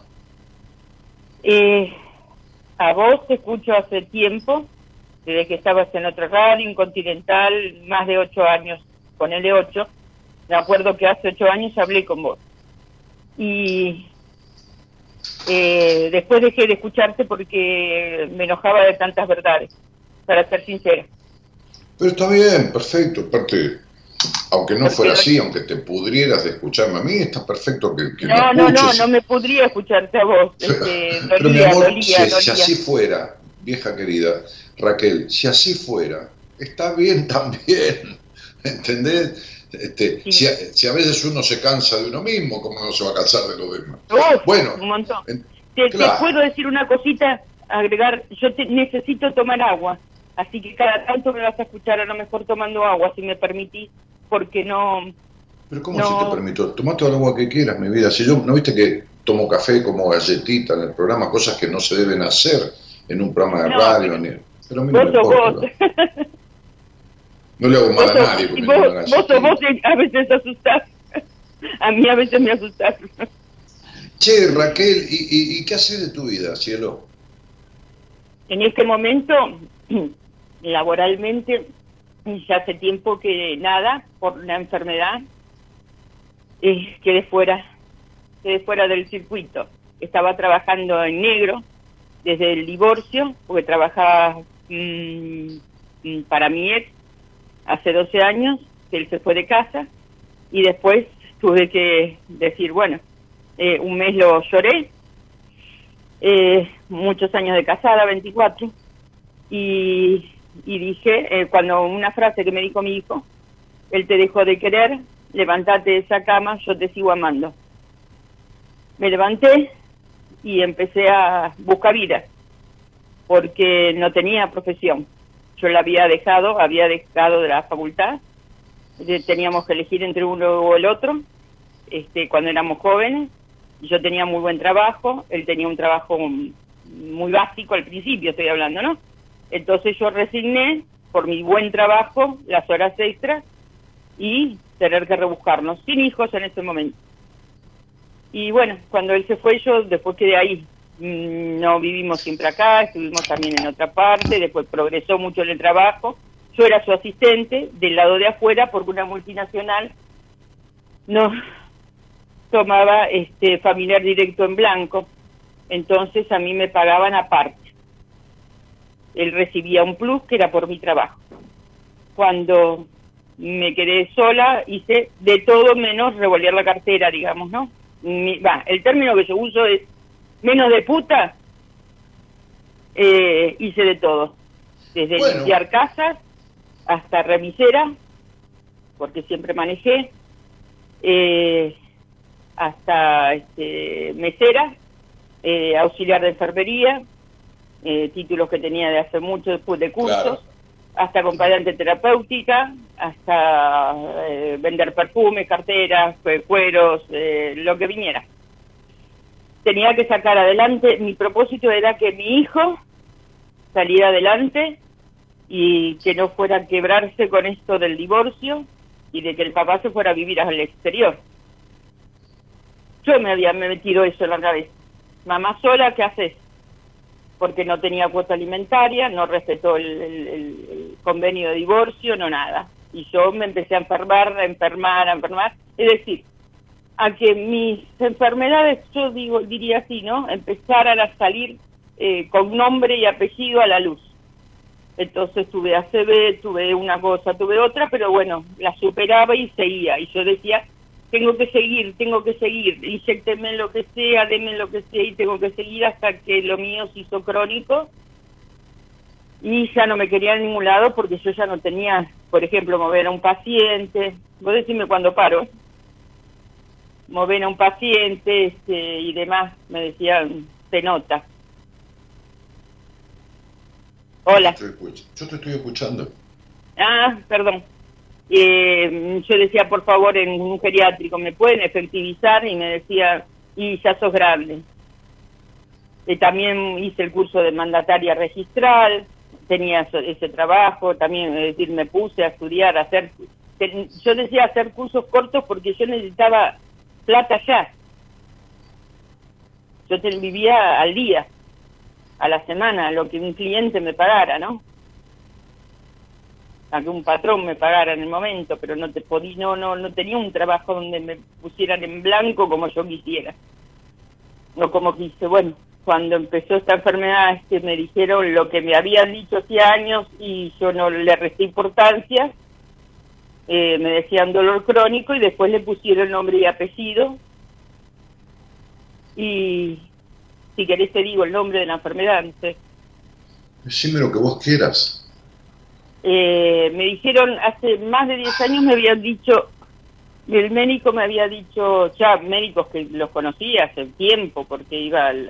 Eh, a vos te escucho hace tiempo, desde que estabas en otra radio, en Continental, más de ocho años, con el de ocho. Me acuerdo que hace ocho años hablé con vos. Y eh, después dejé de escucharte porque me enojaba de tantas verdades, para ser sincera. Pero está bien, perfecto. Aparte, aunque no fuera así, aunque te pudrieras de escucharme a mí, está perfecto que, que no, no, no, no me podría escucharte a vos. Este, pero mi amor, si, así fuera, vieja querida, Raquel, si así fuera, está bien también. ¿Entendés? Este, si, a, veces uno se cansa de uno mismo, ¿cómo no se va a cansar de lo demás? bueno, un montón. te, puedo decir una cosita, agregar, yo necesito tomar agua. Así que cada tanto me vas a escuchar a lo mejor tomando agua, si me permitís, porque no... Pero ¿cómo si te permito? Toma todo el agua que quieras, mi vida. Si yo, ¿no viste que tomo café como galletita en el programa? Cosas que no se deben hacer en un programa de radio. Ni... pero a mí no me importa. No le hago mal a nadie. Vos, vos, vos, vos a veces asustás. A mí a veces me asustás. Che, Raquel, ¿y, y, qué haces de tu vida, cielo? En este momento laboralmente ya hace tiempo que nada, por una enfermedad, eh, quedé fuera, quedé fuera del circuito. Estaba trabajando en negro desde el divorcio, porque trabajaba mm, mm, para mi ex hace 12 años, que él se fue de casa, y después tuve que decir, bueno, eh, un mes lo lloré, eh, muchos años de casada, 24, y y dije, eh, cuando una frase que me dijo mi hijo, él te dejó de querer, levántate de esa cama, yo te sigo amando. Me levanté y empecé a buscar vida, porque no tenía profesión. Yo la había dejado, había dejado de la facultad, teníamos que elegir entre uno o el otro, este, cuando éramos jóvenes, yo tenía muy buen trabajo, él tenía un trabajo muy básico al principio, estoy hablando, ¿no? Entonces yo resigné por mi buen trabajo las horas extras y tener que rebuscarnos, sin hijos en ese momento. Y bueno, cuando él se fue, yo después quedé ahí. Mm, no vivimos siempre acá, estuvimos también en otra parte, después progresó mucho en el trabajo. Yo era su asistente del lado de afuera porque una multinacional no tomaba este familiar directo en blanco. Entonces a mí me pagaban aparte él recibía un plus que era por mi trabajo. Cuando me quedé sola, hice de todo menos revolver la cartera, digamos, ¿no? Va, el término que yo uso es menos de puta, eh, hice de todo. Desde limpiar casas hasta remisera, porque siempre manejé, eh, hasta este, mesera, eh, auxiliar de enfermería, eh, títulos que tenía de hace mucho después de cursos, hasta acompañante terapéutica, hasta eh, vender perfumes, carteras, cueros, lo que viniera. Tenía que sacar adelante, mi propósito era que mi hijo saliera adelante y que no fuera a quebrarse con esto del divorcio y de que el papá se fuera a vivir al exterior. Yo me había metido eso en la cabeza. Mamá sola, ¿qué haces? Porque no tenía cuota alimentaria, no respetó el, convenio de divorcio, no nada. Y yo me empecé a enfermar, a enfermar, a enfermar. Es decir, a que mis enfermedades, yo digo, diría así, ¿no? Empezaran a salir eh, con nombre y apellido a la luz. Entonces tuve ACV, tuve una cosa, tuve otra, pero bueno, la superaba y seguía. Y yo decía, tengo que seguir, tengo que seguir, inyecteme lo que sea, deme lo que sea y tengo que seguir hasta que lo mío se hizo crónico y ya no me quería en ningún lado porque yo ya no tenía, por ejemplo, mover a un paciente, vos decime cuando paro, mover a un paciente este, y demás, me decían, se nota. Hola. Yo te estoy escuchando. Ah, perdón eh, yo decía, por favor, en un geriátrico, ¿me pueden efectivizar? Y me decía, y ya sos grande. Eh, también hice el curso de mandataria registral, tenía ese trabajo, también, decir, me puse a estudiar, a hacer... Yo decía hacer cursos cortos porque yo necesitaba plata ya. Yo vivía al día, a la semana, lo que un cliente me pagara, ¿no? A que un patrón me pagara en el momento, pero no te podí, no, no, no tenía un trabajo donde me pusieran en blanco como yo quisiera. No como quise, bueno, cuando empezó esta enfermedad este, me dijeron lo que me habían dicho hace años y yo no le resté importancia, eh, me decían dolor crónico y después le pusieron nombre y apellido y si querés te digo el nombre de la enfermedad, sé. Decime lo que vos quieras. Eh, me dijeron, hace más de 10 años me habían dicho, el médico me había dicho, ya médicos que los conocía hace tiempo, porque iba al,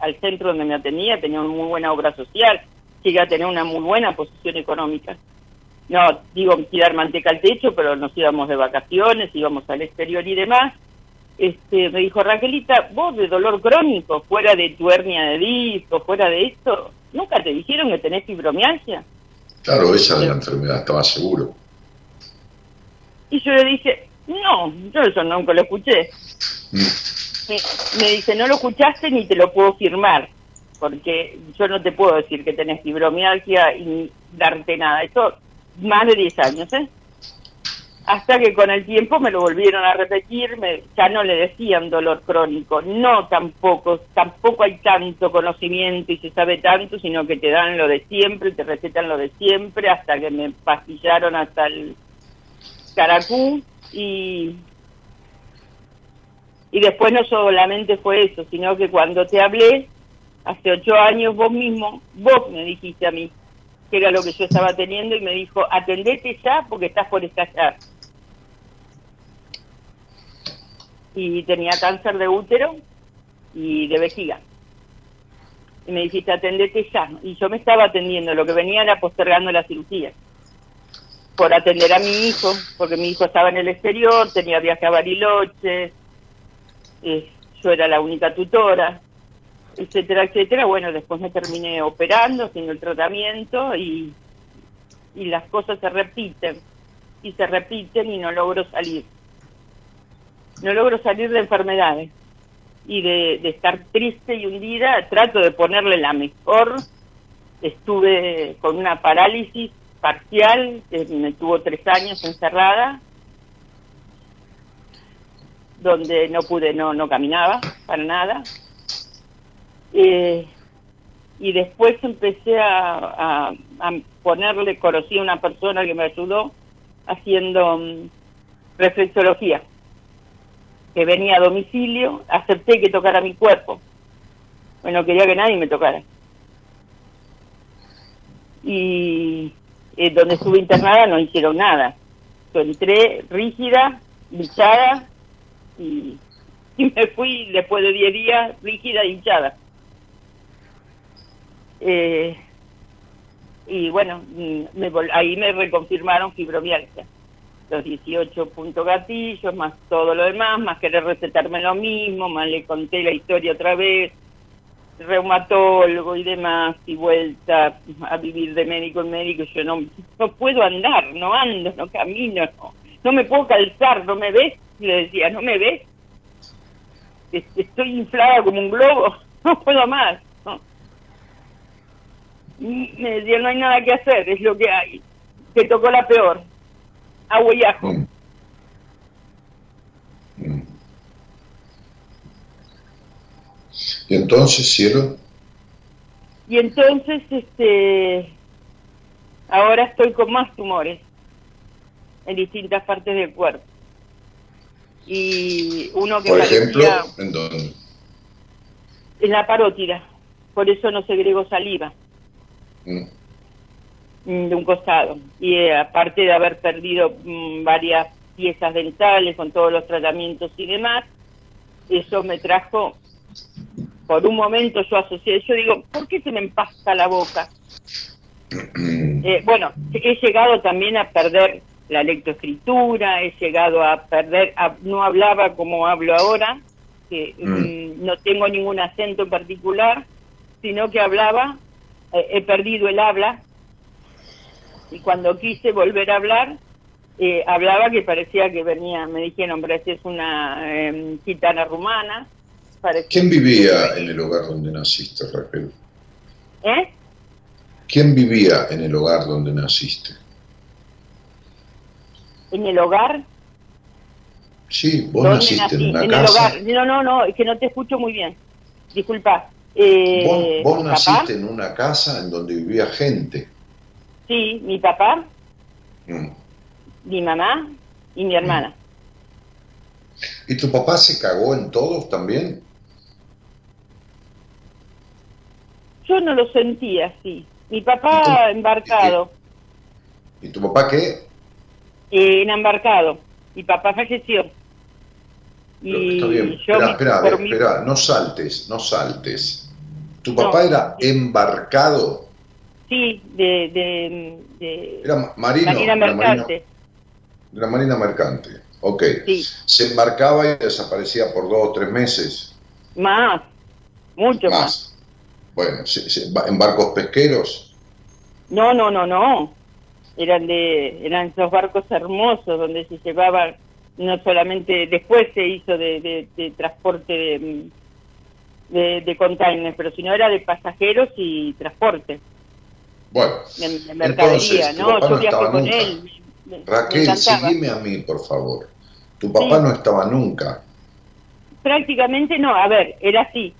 al, centro donde me atendía, tenía una muy buena obra social, llegué a tener una muy buena posición económica. No, digo, tirar manteca al techo, pero nos íbamos de vacaciones, íbamos al exterior y demás. Este, me dijo, Raquelita, vos de dolor crónico, fuera de tu hernia de disco, fuera de esto, ¿nunca te dijeron que tenés fibromialgia? Claro, esa de la enfermedad, estaba seguro. Y yo le dije, no, yo eso nunca lo escuché. Mm. Me, dice, no lo escuchaste ni te lo puedo firmar, porque yo no te puedo decir que tenés fibromialgia y darte nada. Eso más de 10 años, ¿eh? Hasta que con el tiempo me lo volvieron a repetir, me, ya no le decían dolor crónico, no tampoco, tampoco hay tanto conocimiento y se sabe tanto, sino que te dan lo de siempre, te recetan lo de siempre, hasta que me pastillaron hasta el caracú y, y después no solamente fue eso, sino que cuando te hablé, hace ocho años vos mismo, vos me dijiste a mí, que era lo que yo estaba teniendo y me dijo, atendete ya porque estás por estallar. Y tenía cáncer de útero y de vejiga. Y me dijiste, atendete ya. Y yo me estaba atendiendo, lo que venía era postergando la cirugía. Por atender a mi hijo, porque mi hijo estaba en el exterior, tenía viaje a Bariloche, eh, yo era la única tutora, etcétera, etcétera. Bueno, después me terminé operando, haciendo el tratamiento y, y las cosas se repiten, y se repiten y no logro salir no logro salir de enfermedades y de, estar triste y hundida, trato de ponerle la mejor. Estuve con una parálisis parcial, que me tuvo tres años encerrada, donde no pude, no, no caminaba para nada. Eh, y después empecé a, ponerle, conocí a una persona que me ayudó haciendo um, reflexología, que venía a domicilio, acepté que tocara mi cuerpo. Bueno, quería que nadie me tocara. Y eh, donde estuve internada no hicieron nada. Yo entré rígida, hinchada y, me fui después de 10 días rígida y hinchada. Eh, y bueno, mm, ahí me reconfirmaron fibromialgia. Los 18 puntos gatillos, más todo lo demás, más querer recetarme lo mismo, más le conté la historia otra vez, reumatólogo y demás, y vuelta a vivir de médico en médico. Yo no, no puedo andar, no ando, no camino, no, no me puedo calzar, ¿no me ves? Le decía, ¿no me ves? Estoy inflada como un globo, no puedo más me decía, no hay nada que hacer, es lo que hay. Te tocó la peor. Agua y ajo. Mm. Mm. ¿Y entonces, cielo? Y entonces, este, ahora estoy con más tumores en distintas partes del cuerpo. Y uno que Por ejemplo, ¿en dónde? En la parótida. Por eso no segrego saliva. Mm, de un costado. Y eh, aparte de haber perdido mm, varias piezas dentales con todos los tratamientos y demás, eso me trajo, por un momento yo asocié, yo digo, ¿por qué se me empasta la boca? Eh, bueno, he llegado también a perder la lectoescritura, he llegado a perder, no hablaba como hablo ahora, que mm. no tengo ningún acento en particular, sino que hablaba eh, he perdido el habla y cuando quise volver a hablar, eh, hablaba que parecía que venía, me dijeron, pero es una eh, gitana rumana. ¿Quién vivía en el hogar donde naciste, Raquel? ¿Eh? ¿Quién vivía en el hogar donde naciste? ¿En el hogar? Sí, vos naciste en una casa. No, no, no, es que no te escucho muy bien. Disculpa. Eh, ¿Vos, naciste en una casa en donde vivía gente? Sí, mi papá, mm. mi mamá y mi hermana. ¿Y tu papá se cagó en todos también? Yo no lo sentía así. Mi papá embarcado. ¿Y, tu papá qué? Eh, en embarcado. Mi papá falleció. Y está bien. espera, espera, espera, no saltes, no saltes. ¿Tu papá era embarcado? Sí, de, de, era marino, marina mercante. De la marina mercante, ok. Sí. ¿Se embarcaba y desaparecía por dos o tres meses? Más, mucho más. Bueno, ¿en barcos pesqueros? No, no, no, no. Eran de eran esos barcos hermosos donde se llevaban no solamente después se hizo de, de transporte de, de, de containers, pero si no era de pasajeros y transporte. Bueno, de, mercadería, ¿no? Yo viajé con él. Raquel, seguime a mí, por favor. Tu papá no estaba nunca. Prácticamente no, a ver, era así.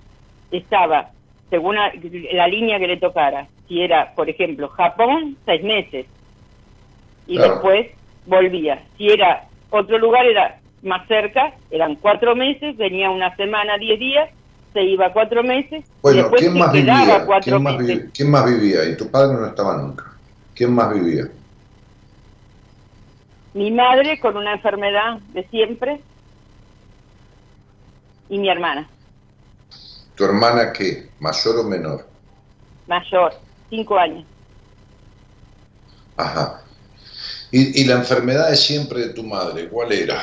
Estaba, según la, línea que le tocara. Si era, por ejemplo, Japón, seis meses. Y después volvía. Si era otro lugar, era más cerca, eran cuatro meses, venía una semana, diez días, se iba cuatro meses. Bueno, ¿quién más vivía? ¿Quién más, ¿Quién más vivía? Y tu padre no estaba nunca. ¿Quién más vivía? Mi madre con una enfermedad de siempre y mi hermana. ¿Tu hermana qué? ¿Mayor o menor? Mayor, cinco años. Ajá. ¿Y, y la enfermedad de siempre de tu madre, cuál era?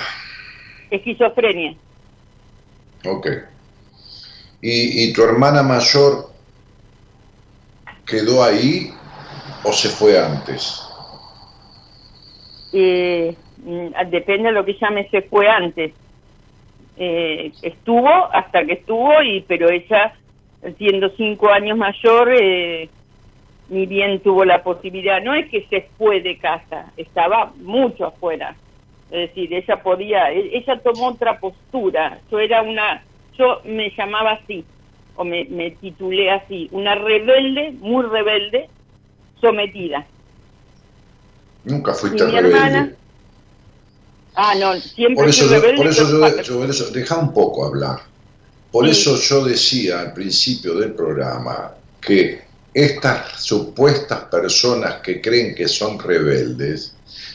Esquizofrenia. Ok. ¿Y, tu hermana mayor quedó ahí o se fue antes? Eh, mm, depende de lo que llame se fue antes. Eh, estuvo hasta que estuvo, y pero ella, siendo cinco años mayor, eh, ni bien tuvo la posibilidad. No es que se fue de casa, estaba mucho afuera. Es decir, ella podía, e, ella tomó otra postura. Yo era una yo me llamaba así, o me, titulé así, una rebelde, muy rebelde, sometida. Nunca fuiste rebelde. Ah, no, siempre por eso, por eso yo, deja un poco hablar. Por eso yo decía al principio del programa que estas supuestas personas que creen que son rebeldes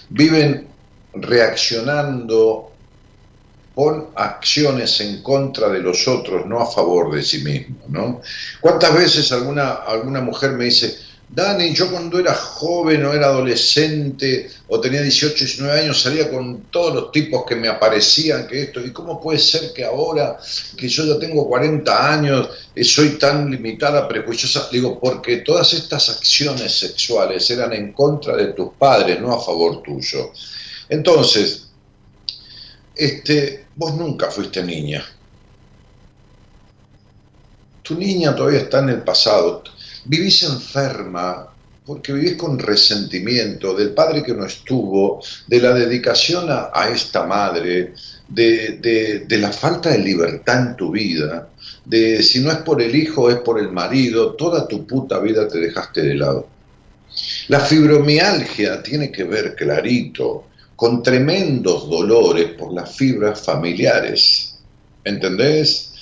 viven reaccionando con acciones en contra de los otros, no a favor de sí mismos, ¿no? ¿Cuántas veces alguna, alguna mujer me dice, Dani, yo cuando era joven o era adolescente o tenía 18, 19 años salía con todos los tipos que me aparecían, que esto, ¿y cómo puede ser que ahora que yo ya tengo 40 años y soy tan limitada, prejuiciosa? Digo, porque todas estas acciones sexuales eran en contra de tus padres, no a favor tuyo. Entonces, este, vos nunca fuiste niña. Tu niña todavía está en el pasado vivís enferma porque vivís con resentimiento del padre que no estuvo, de la dedicación a, esta madre, de, de, la falta de libertad en tu vida, de si no es por el hijo, es por el marido, toda tu puta vida te dejaste de lado. La fibromialgia tiene que ver clarito con tremendos dolores por las fibras familiares. ¿Entendés?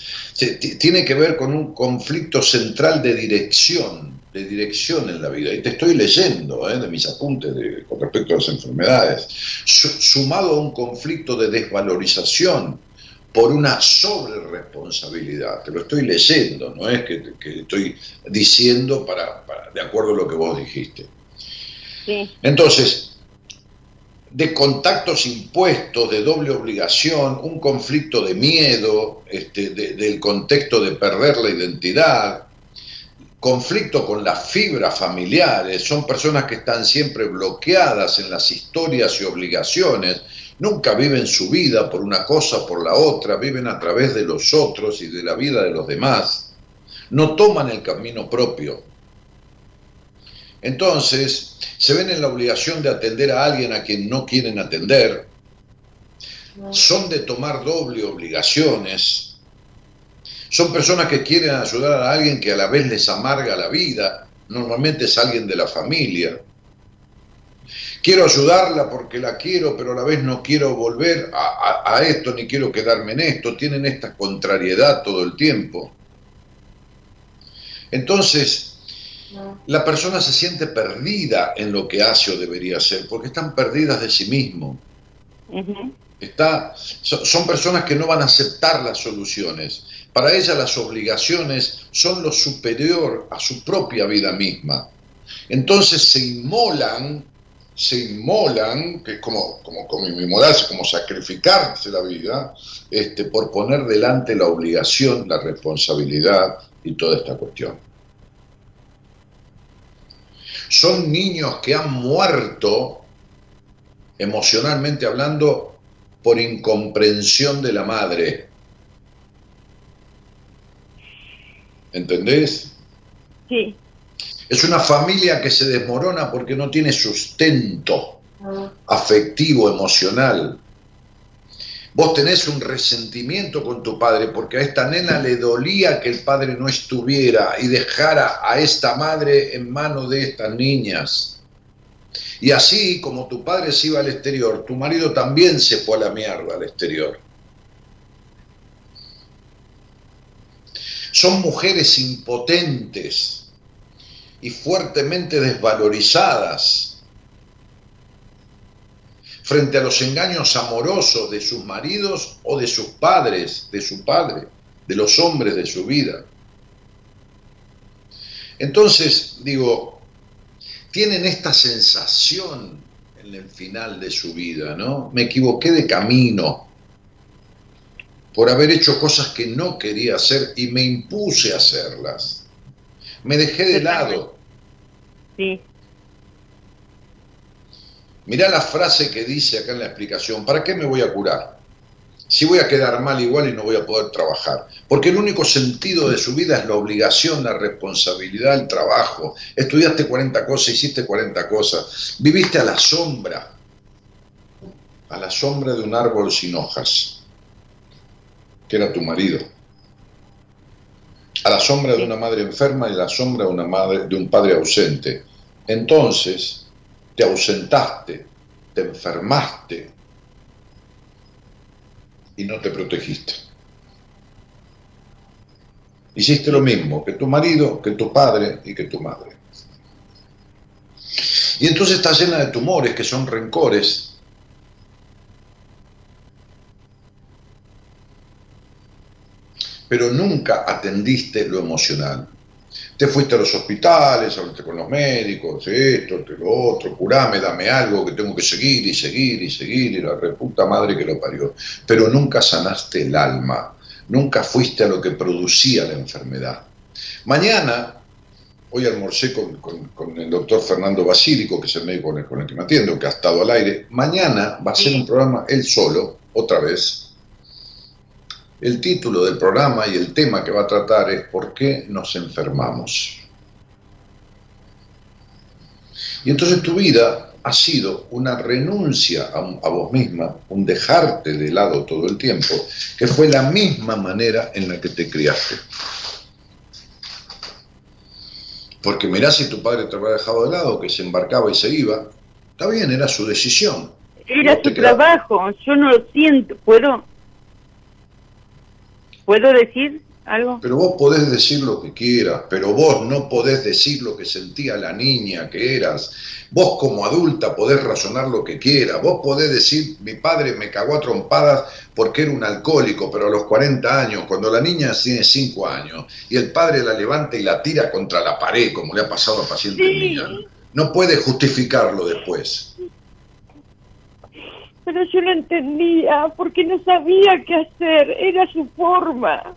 tiene que ver con un conflicto central de dirección, de dirección en la vida. Y te estoy leyendo ¿eh? de mis apuntes con respecto a las enfermedades, sumado a un conflicto de desvalorización por una sobre responsabilidad. Te lo estoy leyendo, no es que, estoy diciendo para, de acuerdo a lo que vos dijiste. Sí. Entonces, de contactos impuestos, de doble obligación, un conflicto de miedo, este, del contexto de perder la identidad, conflicto con las fibras familiares, son personas que están siempre bloqueadas en las historias y obligaciones, nunca viven su vida por una cosa, por la otra, viven a través de los otros y de la vida de los demás, no toman el camino propio. Entonces, se ven en la obligación de atender a alguien a quien no quieren atender, son de tomar doble obligaciones, son personas que quieren ayudar a alguien que a la vez les amarga la vida, normalmente es alguien de la familia. Quiero ayudarla porque la quiero, pero a la vez no quiero volver a, a esto ni quiero quedarme en esto. Tienen esta contrariedad todo el tiempo. Entonces, la persona se siente perdida en lo que hace o debería hacer, porque están perdidas de sí mismo. Está, son personas que no van a aceptar las soluciones. Para ellas las obligaciones son lo superior a su propia vida misma. Entonces se inmolan, se inmolan, que es como, como, como inmolarse, como sacrificarse la vida, este, por poner delante la obligación, la responsabilidad y toda esta cuestión son niños que han muerto, emocionalmente hablando, por incomprensión de la madre. ¿Entendés? Sí. Es una familia que se desmorona porque no tiene sustento afectivo, emocional. Vos tenés un resentimiento con tu padre porque a esta nena le dolía que el padre no estuviera y dejara a esta madre en manos de estas niñas. Y así como tu padre se iba al exterior, tu marido también se fue a la mierda al exterior. Son mujeres impotentes y fuertemente desvalorizadas frente a los engaños amorosos de sus maridos o de sus padres, de su padre, de los hombres de su vida. Entonces, digo, tienen esta sensación en el final de su vida, ¿no? Me equivoqué de camino por haber hecho cosas que no quería hacer y me impuse a hacerlas. Me dejé de lado. Sí. Mirá la frase que dice acá en la explicación, ¿para qué me voy a curar? Si voy a quedar mal igual y no voy a poder trabajar. Porque el único sentido de su vida es la obligación, la responsabilidad, el trabajo. Estudiaste 40 cosas, hiciste 40 cosas. Viviste a la sombra, a la sombra de un árbol sin hojas, que era tu marido. A la sombra de una madre enferma y a la sombra de, una madre, de un padre ausente. Entonces, te ausentaste, te enfermaste, y no te protegiste. Hiciste lo mismo que tu marido, que tu padre y que tu madre. Y entonces está llena de tumores que son rencores. Pero nunca atendiste lo emocional. Te fuiste a los hospitales, hablaste con los médicos, esto, lo otro, curame, dame algo que tengo que seguir y seguir y seguir, y la reputa madre que lo parió. Pero nunca sanaste el alma, nunca fuiste a lo que producía la enfermedad. Mañana, hoy almorcé con, el doctor Fernando Basílico, que es el médico con el, que me atiendo, que ha estado al aire. Mañana va a ser un programa él solo, otra vez, el título del programa y el tema que va a tratar es ¿Por qué nos enfermamos? Y entonces tu vida ha sido una renuncia a, vos misma, un dejarte de lado todo el tiempo, que fue la misma manera en la que te criaste. Porque mirá si tu padre te había dejado de lado, que se embarcaba y se iba, está bien, era su decisión. Era tu trabajo, yo no lo siento, puedo ¿Puedo decir algo? Pero vos podés decir lo que quieras, pero vos no podés decir lo que sentía la niña que eras. Vos como adulta podés razonar lo que quieras. Vos podés decir, mi padre me cagó a trompadas porque era un alcohólico, pero a los 40 años, cuando la niña tiene 5 años, y el padre la levanta y la tira contra la pared, como le ha pasado a pacientes sí. no puede justificarlo después pero yo no entendía porque no sabía qué hacer, era su forma.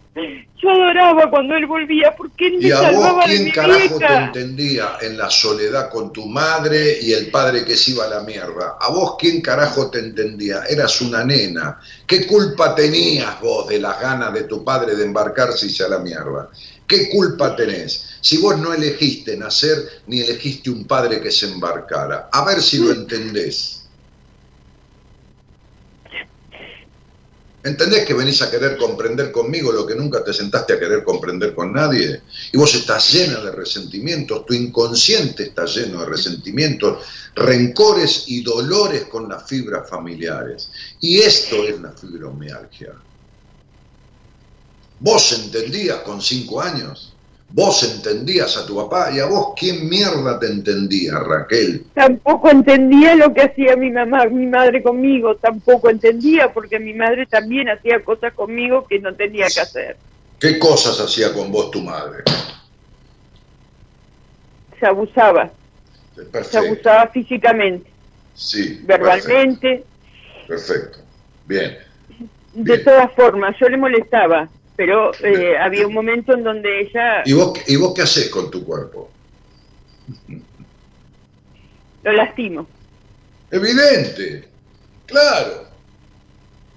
Yo adoraba cuando él volvía porque él me ¿Y a vos quién carajo te entendía en la soledad con tu madre y el padre que se iba a la mierda? ¿A vos quién carajo te entendía? Eras una nena. ¿Qué culpa tenías vos de las ganas de tu padre de embarcarse y irse a la mierda? ¿Qué culpa tenés? Si vos no elegiste nacer ni elegiste un padre que se embarcara. A ver si lo entendés. ¿Entendés que venís a querer comprender conmigo lo que nunca te sentaste a querer comprender con nadie? Y vos estás llena de resentimientos, tu inconsciente está lleno de resentimientos, rencores y dolores con las fibras familiares. Y esto es la fibromialgia. ¿Vos entendías con cinco años? Vos entendías a tu papá y a vos quién mierda te entendía, Raquel. Tampoco entendía lo que hacía mi mamá, mi madre conmigo, tampoco entendía porque mi madre también hacía cosas conmigo que no tenía que hacer. ¿Qué cosas hacía con vos tu madre? Se abusaba. Se abusaba físicamente. Sí. Verbalmente. Perfecto. Bien. De todas formas, yo le molestaba pero eh, había un momento en donde ella... ¿Y vos, ¿Y vos qué haces con tu cuerpo? Lo lastimo. Evidente, claro.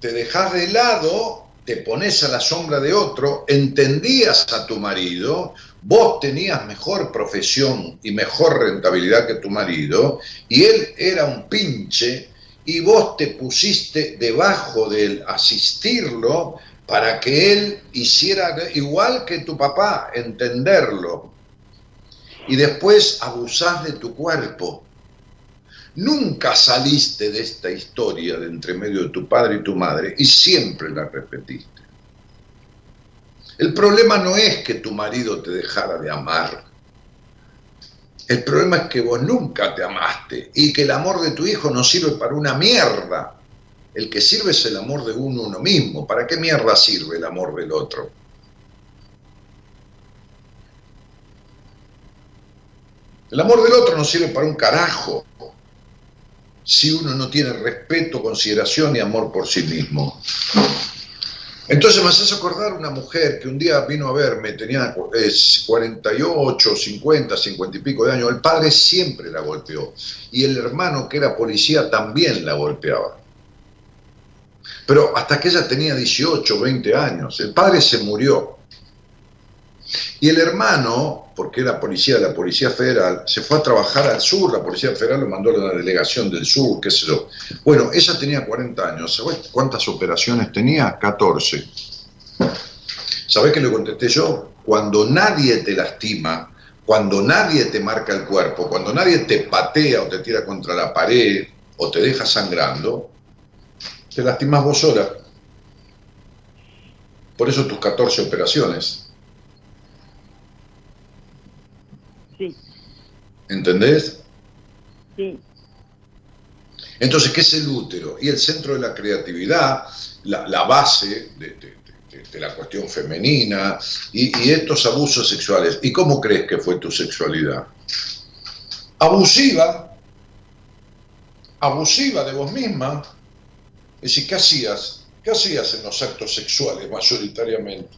Te dejas de lado, te pones a la sombra de otro, entendías a tu marido, vos tenías mejor profesión y mejor rentabilidad que tu marido, y él era un pinche, y vos te pusiste debajo de él, asistirlo, para que él hiciera igual que tu papá, entenderlo. Y después abusás de tu cuerpo. Nunca saliste de esta historia de entre medio de tu padre y tu madre y siempre la repetiste. El problema no es que tu marido te dejara de amar. El problema es que vos nunca te amaste y que el amor de tu hijo no sirve para una mierda. El que sirve es el amor de uno uno mismo. ¿Para qué mierda sirve el amor del otro? El amor del otro no sirve para un carajo si uno no tiene respeto, consideración y amor por sí mismo. Entonces me haces acordar una mujer que un día vino a verme, tenía 48, 50, 50 y pico de años, el padre siempre la golpeó y el hermano que era policía también la golpeaba pero hasta que ella tenía 18, 20 años. El padre se murió. Y el hermano, porque era policía de la Policía Federal, se fue a trabajar al sur, la Policía Federal lo mandó a la delegación del sur, qué sé yo. Bueno, ella tenía 40 años, ¿sabes cuántas operaciones tenía? 14. ¿Sabés qué le contesté yo? Cuando nadie te lastima, cuando nadie te marca el cuerpo, cuando nadie te patea o te tira contra la pared o te deja sangrando, te lastimas vos sola. Por eso tus 14 operaciones. Sí. ¿Entendés? Sí. Entonces, ¿qué es el útero? Y el centro de la creatividad, la, base de, la cuestión femenina y, estos abusos sexuales. ¿Y cómo crees que fue tu sexualidad? Abusiva, abusiva de vos misma. Es decir, ¿qué hacías? ¿Qué hacías en los actos sexuales mayoritariamente?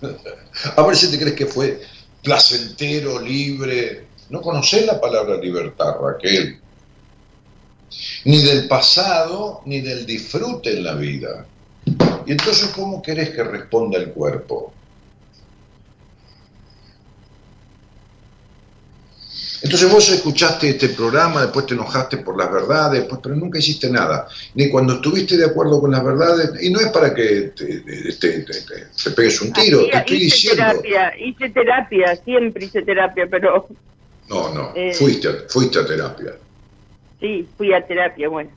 A ver si te crees que fue placentero, libre. No conocés la palabra libertad, Raquel. Ni del pasado, ni del disfrute en la vida. Y entonces, ¿cómo querés que responda el cuerpo? Entonces vos escuchaste este programa, después te enojaste por las verdades, pues, pero nunca hiciste nada. Ni cuando estuviste de acuerdo con las verdades, y no es para que te, pegues un tiro, te estoy hice diciendo... Terapia, hice terapia, siempre hice terapia, pero... No, no, eh, fuiste, fuiste a terapia. Sí, fui a terapia, bueno,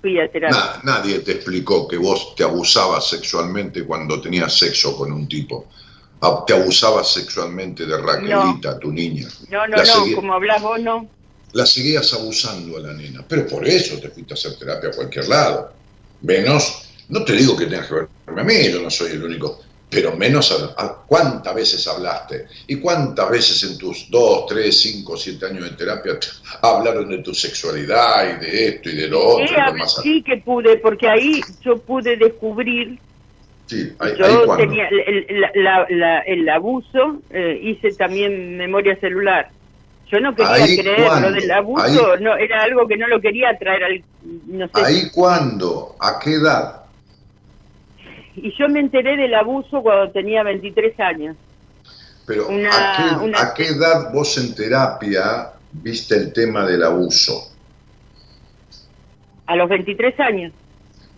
fui a terapia. nadie te explicó que vos te abusabas sexualmente cuando tenías sexo con un tipo te abusabas sexualmente de Raquelita, tu niña. No, no, no, como hablas vos, no. La seguías abusando a la nena, pero por eso te fuiste a hacer terapia a cualquier lado. Menos, no te digo que tengas que verme a mí, yo no soy el único, pero menos a, cuántas veces hablaste y cuántas veces en tus dos, tres, cinco, siete años de terapia hablaron de tu sexualidad y de esto y de lo otro. Sí, sí que pude, porque ahí yo pude descubrir Sí, Yo tenía el, abuso, eh, hice también memoria celular. Yo no quería creer lo del abuso, no era algo que no lo quería traer al... No sé. ¿Ahí cuándo? ¿A qué edad? Y yo me enteré del abuso cuando tenía 23 años. Pero ¿a, qué, edad vos en terapia viste el tema del abuso? A los 23 años.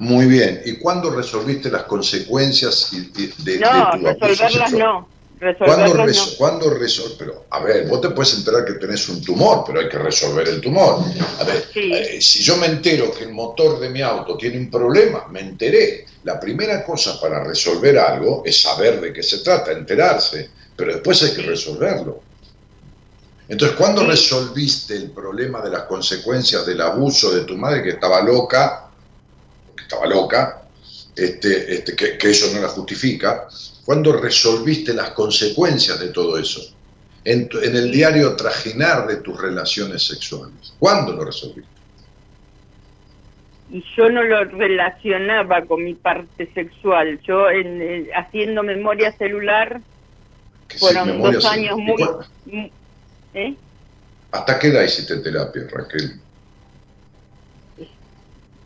Muy bien. ¿Y cuándo resolviste las consecuencias de, no, resolverlas no. Resolverlas ¿Cuándo, no. Pero, a ver, vos te puedes enterar que tenés un tumor, pero hay que resolver el tumor. A ver, eh, si yo me entero que el motor de mi auto tiene un problema, me enteré. La primera cosa para resolver algo es saber de qué se trata, enterarse, pero después hay que resolverlo. Entonces, ¿cuándo resolviste el problema de las consecuencias del abuso de tu madre que estaba loca estaba loca, este, este, que, eso no la justifica, cuando resolviste las consecuencias de todo eso? En, el diario trajinar de tus relaciones sexuales. ¿Cuándo lo resolviste? Y yo no lo relacionaba con mi parte sexual. Yo, haciendo memoria celular, fueron dos años muy... ¿eh? ¿Hasta qué edad hiciste terapia, Raquel?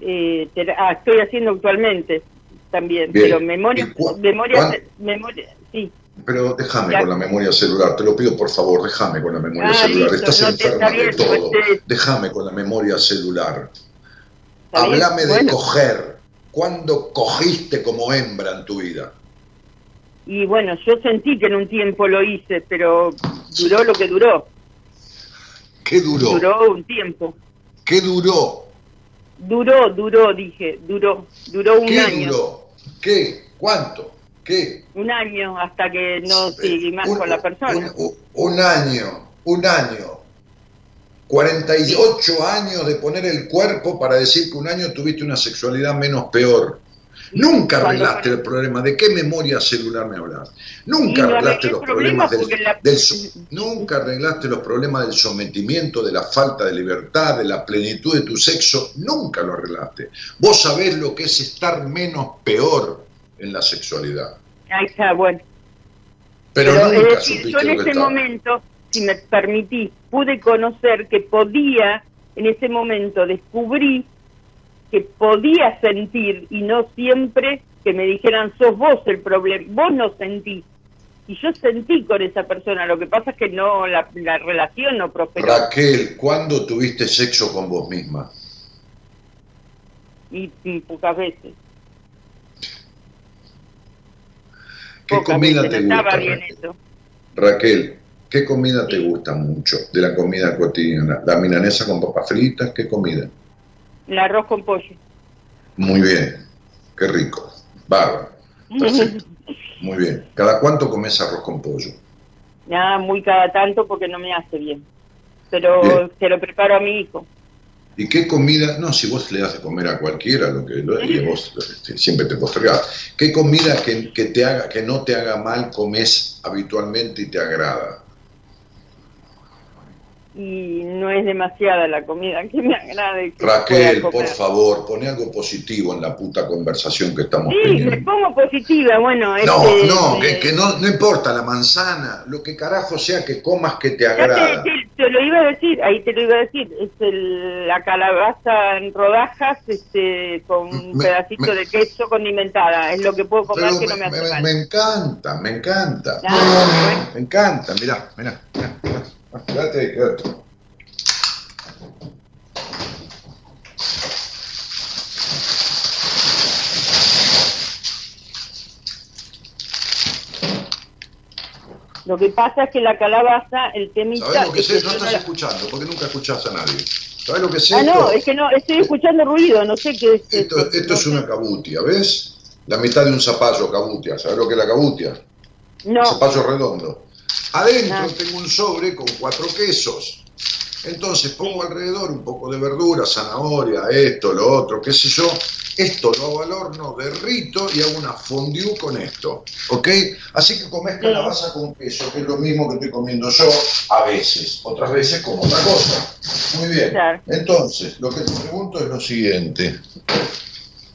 Eh, ah, estoy haciendo actualmente también, pero memoria, memoria, memoria, sí. Pero déjame con la memoria celular, te lo pido por favor, déjame con la memoria ah, celular, estás enferma de todo, déjame con la memoria celular. Háblame de coger, ¿cuándo cogiste como hembra en tu vida? Y bueno, yo sentí que en un tiempo lo hice, pero duró lo que duró. ¿Qué duró? Duró un tiempo. ¿Qué duró? Duró, duró, dije, duró, duró un ¿Qué año. Duró? ¿Qué? ¿Cuánto? ¿Qué? Un año hasta que no seguí más con la persona. Un, año, un año. 48 años de poner el cuerpo para decir que un año tuviste una sexualidad menos peor. Nunca arreglaste el problema. ¿De qué memoria celular me hablas? Nunca arreglaste los problemas del, nunca arreglaste los problemas del sometimiento, de la falta de libertad, de la plenitud de tu sexo. Nunca lo arreglaste. Vos sabés lo que es estar menos peor en la sexualidad. Ahí está, bueno. Pero, nunca supiste yo en ese momento, si me permitís, pude conocer que podía, en ese momento descubrí que podía sentir y no siempre que me dijeran sos vos el problema, vos no sentís. Y yo sentí con esa persona, lo que pasa es que no la, relación no prosperó. Raquel, ¿cuándo tuviste sexo con vos misma? Y, pocas veces. ¿Qué comida te gusta? Raquel? ¿qué comida te gusta mucho de la comida cotidiana? ¿La milanesa con papas fritas? ¿Qué comida? El arroz con pollo. Muy bien, qué rico. Bárbaro. Perfecto. Muy bien. ¿Cada cuánto comes arroz con pollo? Nada, muy cada tanto porque no me hace bien. Pero se lo preparo a mi hijo. ¿Y qué comida? No, si vos le das de comer a cualquiera, lo que vos este, siempre te postergás. ¿Qué comida que, que, te haga, que no te haga mal comes habitualmente y te agrada? Y no es demasiada la comida que me agrade. Raquel, por favor, pone algo positivo en la puta conversación que estamos teniendo. Sí, me pongo positiva, bueno. No, este, no, que, que, no, no importa la manzana, lo que carajo sea que comas que te agrada. Te, lo iba a decir, ahí te lo iba a decir, es el, la calabaza en rodajas este, con un pedacito de queso condimentada, es lo que puedo comer que no me hace mal. Me encanta, me encanta. Me encanta, mirá, mirá. mirá. Quédate, quédate. Lo que pasa es que la calabaza, el temita... ¿Sabes lo que sé? No estás escuchando, porque nunca escuchás a nadie. ¿Sabes lo que sé? Ah, no, es que no, estoy escuchando ruido, no sé qué es esto. Esto, esto es una cabutia, ¿ves? La mitad de un zapallo cabutia. ¿Sabes lo que es la cabutia? No. zapallo redondo. Adentro ah. tengo un sobre con cuatro quesos. Entonces pongo alrededor un poco de verdura, zanahoria, esto, lo otro, qué sé yo. Esto lo hago al horno, derrito y hago una fondue con esto. ¿Ok? Así que comes calabaza con queso, que es lo mismo que estoy comiendo yo a veces. Otras veces como otra cosa. Muy bien. Entonces, lo que te pregunto es lo siguiente.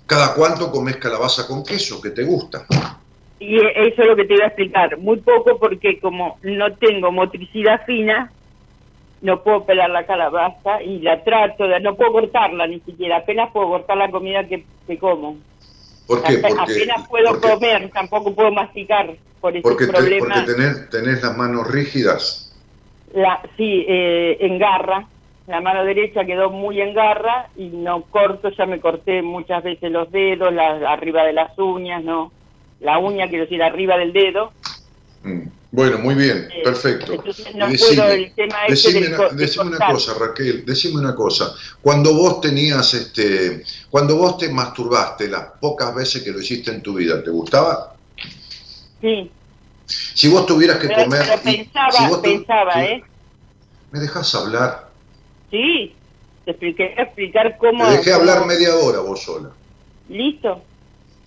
¿Cada cuánto comes calabaza con queso? ¿Qué te gusta? Y eso es lo que te iba a explicar. Muy poco porque como no tengo motricidad fina, no puedo pelar la calabaza y la trato de... No puedo cortarla ni siquiera, apenas puedo cortar la comida que, como. ¿Por qué? Porque, apenas puedo comer, tampoco puedo masticar por ese porque problema. porque tenés, tenés las manos rígidas. La, sí, eh, en garra. La mano derecha quedó muy en garra y no corto, ya me corté muchas veces los dedos, la, arriba de las uñas, ¿no? La uña, quiero decir, arriba del dedo. Mm. Bueno, muy bien, eh, perfecto. decime, una, cosa, Raquel, decime una cosa. Cuando vos tenías, este, cuando vos te masturbaste las pocas veces que lo hiciste en tu vida, ¿te gustaba? Sí. Si vos tuvieras que comer... pensaba, pensaba, ¿eh? ¿Me dejas hablar? Sí, te expliqué, explicar cómo... Te dejé hablar media hora vos sola. Listo.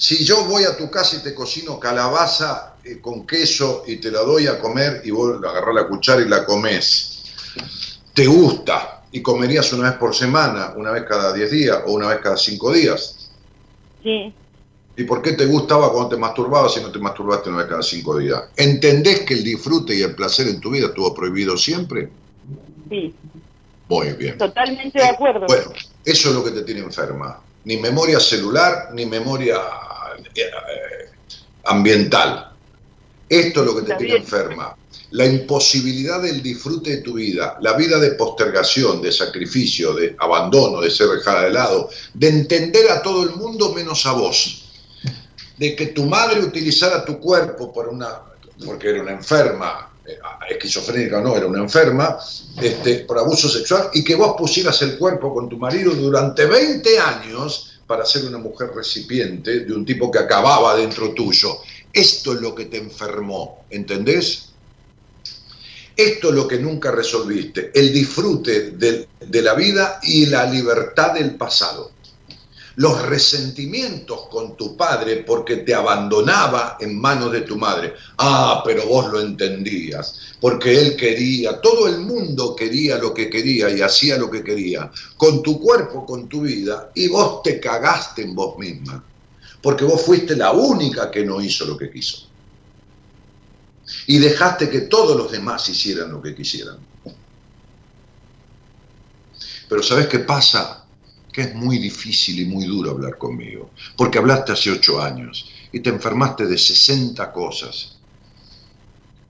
Si yo voy a tu casa y te cocino calabaza eh, con queso y te la doy a comer y vos agarrás la cuchara y la comes, ¿te gusta? ¿Y comerías una vez por semana, una vez cada 10 días o una vez cada 5 días? Sí. ¿Y por qué te gustaba cuando te masturbabas si no te masturbaste una vez cada 5 días? ¿Entendés que el disfrute y el placer en tu vida estuvo prohibido siempre? Sí. Muy bien. Totalmente de acuerdo. Bueno, eso es lo que te tiene enferma. Ni memoria celular, ni memoria eh, ambiental. Esto es lo que te tiene enferma. La imposibilidad del disfrute de tu vida, la vida de postergación, de sacrificio, de abandono, de ser dejada de lado, de entender a todo el mundo menos a vos. De que tu madre utilizara tu cuerpo por una, porque era una enferma, eh, esquizofrénica no, era una enferma, este, por abuso sexual, y que vos pusieras el cuerpo con tu marido durante 20 años para ser una mujer recipiente de un tipo que acababa dentro tuyo. Esto es lo que te enfermó, ¿entendés? Esto es lo que nunca resolviste, el disfrute de, de la vida y la libertad del pasado los resentimientos con tu padre porque te abandonaba en manos de tu madre. Ah, pero vos lo entendías, porque él quería, todo el mundo quería lo que quería y hacía lo que quería, con tu cuerpo, con tu vida, y vos te cagaste en vos misma, porque vos fuiste la única que no hizo lo que quiso. Y dejaste que todos los demás hicieran lo que quisieran. Pero ¿sabes qué pasa? Que es muy difícil y muy duro hablar conmigo, porque hablaste hace ocho años y te enfermaste de 60 cosas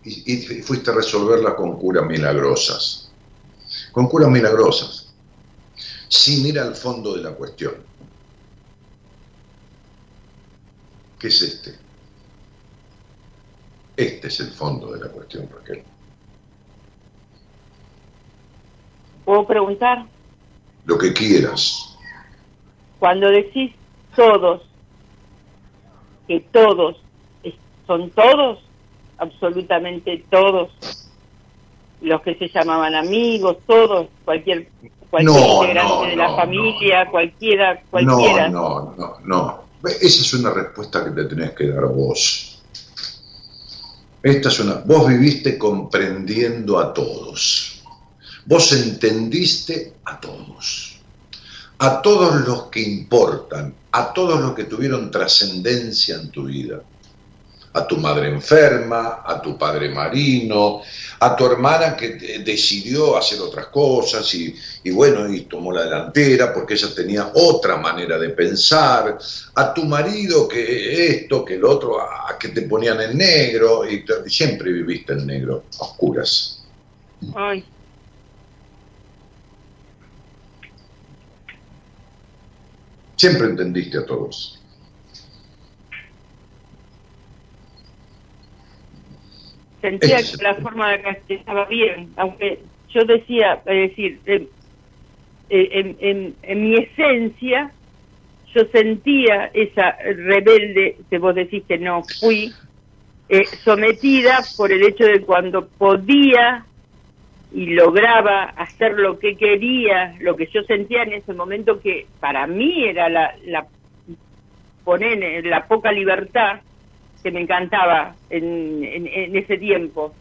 y, fuiste a resolverlas con curas milagrosas, con curas milagrosas, sin ir al fondo de la cuestión. ¿Qué es este? Este es el fondo de la cuestión, Raquel. ¿Puedo preguntar? Lo que quieras. Cuando decís todos, que todos son todos, absolutamente todos, los que se llamaban amigos, todos, cualquier cualquier integrante de la familia, cualquiera, cualquiera. No, no, no, no. Esa es una respuesta que te tenés que dar vos. Esta es una. Vos viviste comprendiendo a todos. Vos entendiste a todos. A todos los que importan, a todos los que tuvieron trascendencia en tu vida a tu madre enferma, a tu padre marino, a tu hermana que decidió hacer otras cosas y, bueno, y tomó la delantera porque ella tenía otra manera de pensar, a tu marido que esto, que el otro, a, que te ponían en negro y, siempre viviste en negro, oscuras. Ay. Siempre entendiste a todos. sentía que la forma de que estaba bien, aunque yo decía, es decir, eh, en, en, mi esencia, yo sentía esa rebelde, que vos decís que no fui, eh, sometida por el hecho de cuando podía y lograba hacer lo que quería, lo que yo sentía en ese momento que para mí era la, la poner la poca libertad, que me encantaba en, en, ese tiempo.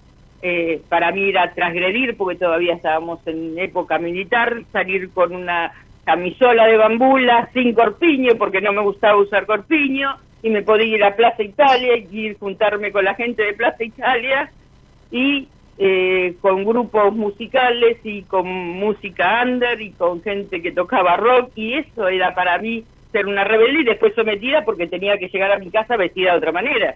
Eh, para mí era transgredir, porque todavía estábamos en época militar, salir con una camisola de bambula sin corpiño, porque no me gustaba usar corpiño, y me podía ir a Plaza Italia y ir juntarme con la gente de Plaza Italia y eh, con grupos musicales y con música under y con gente que tocaba rock y eso era para mí ser una rebelde y después sometida porque tenía que llegar a mi casa vestida de otra manera.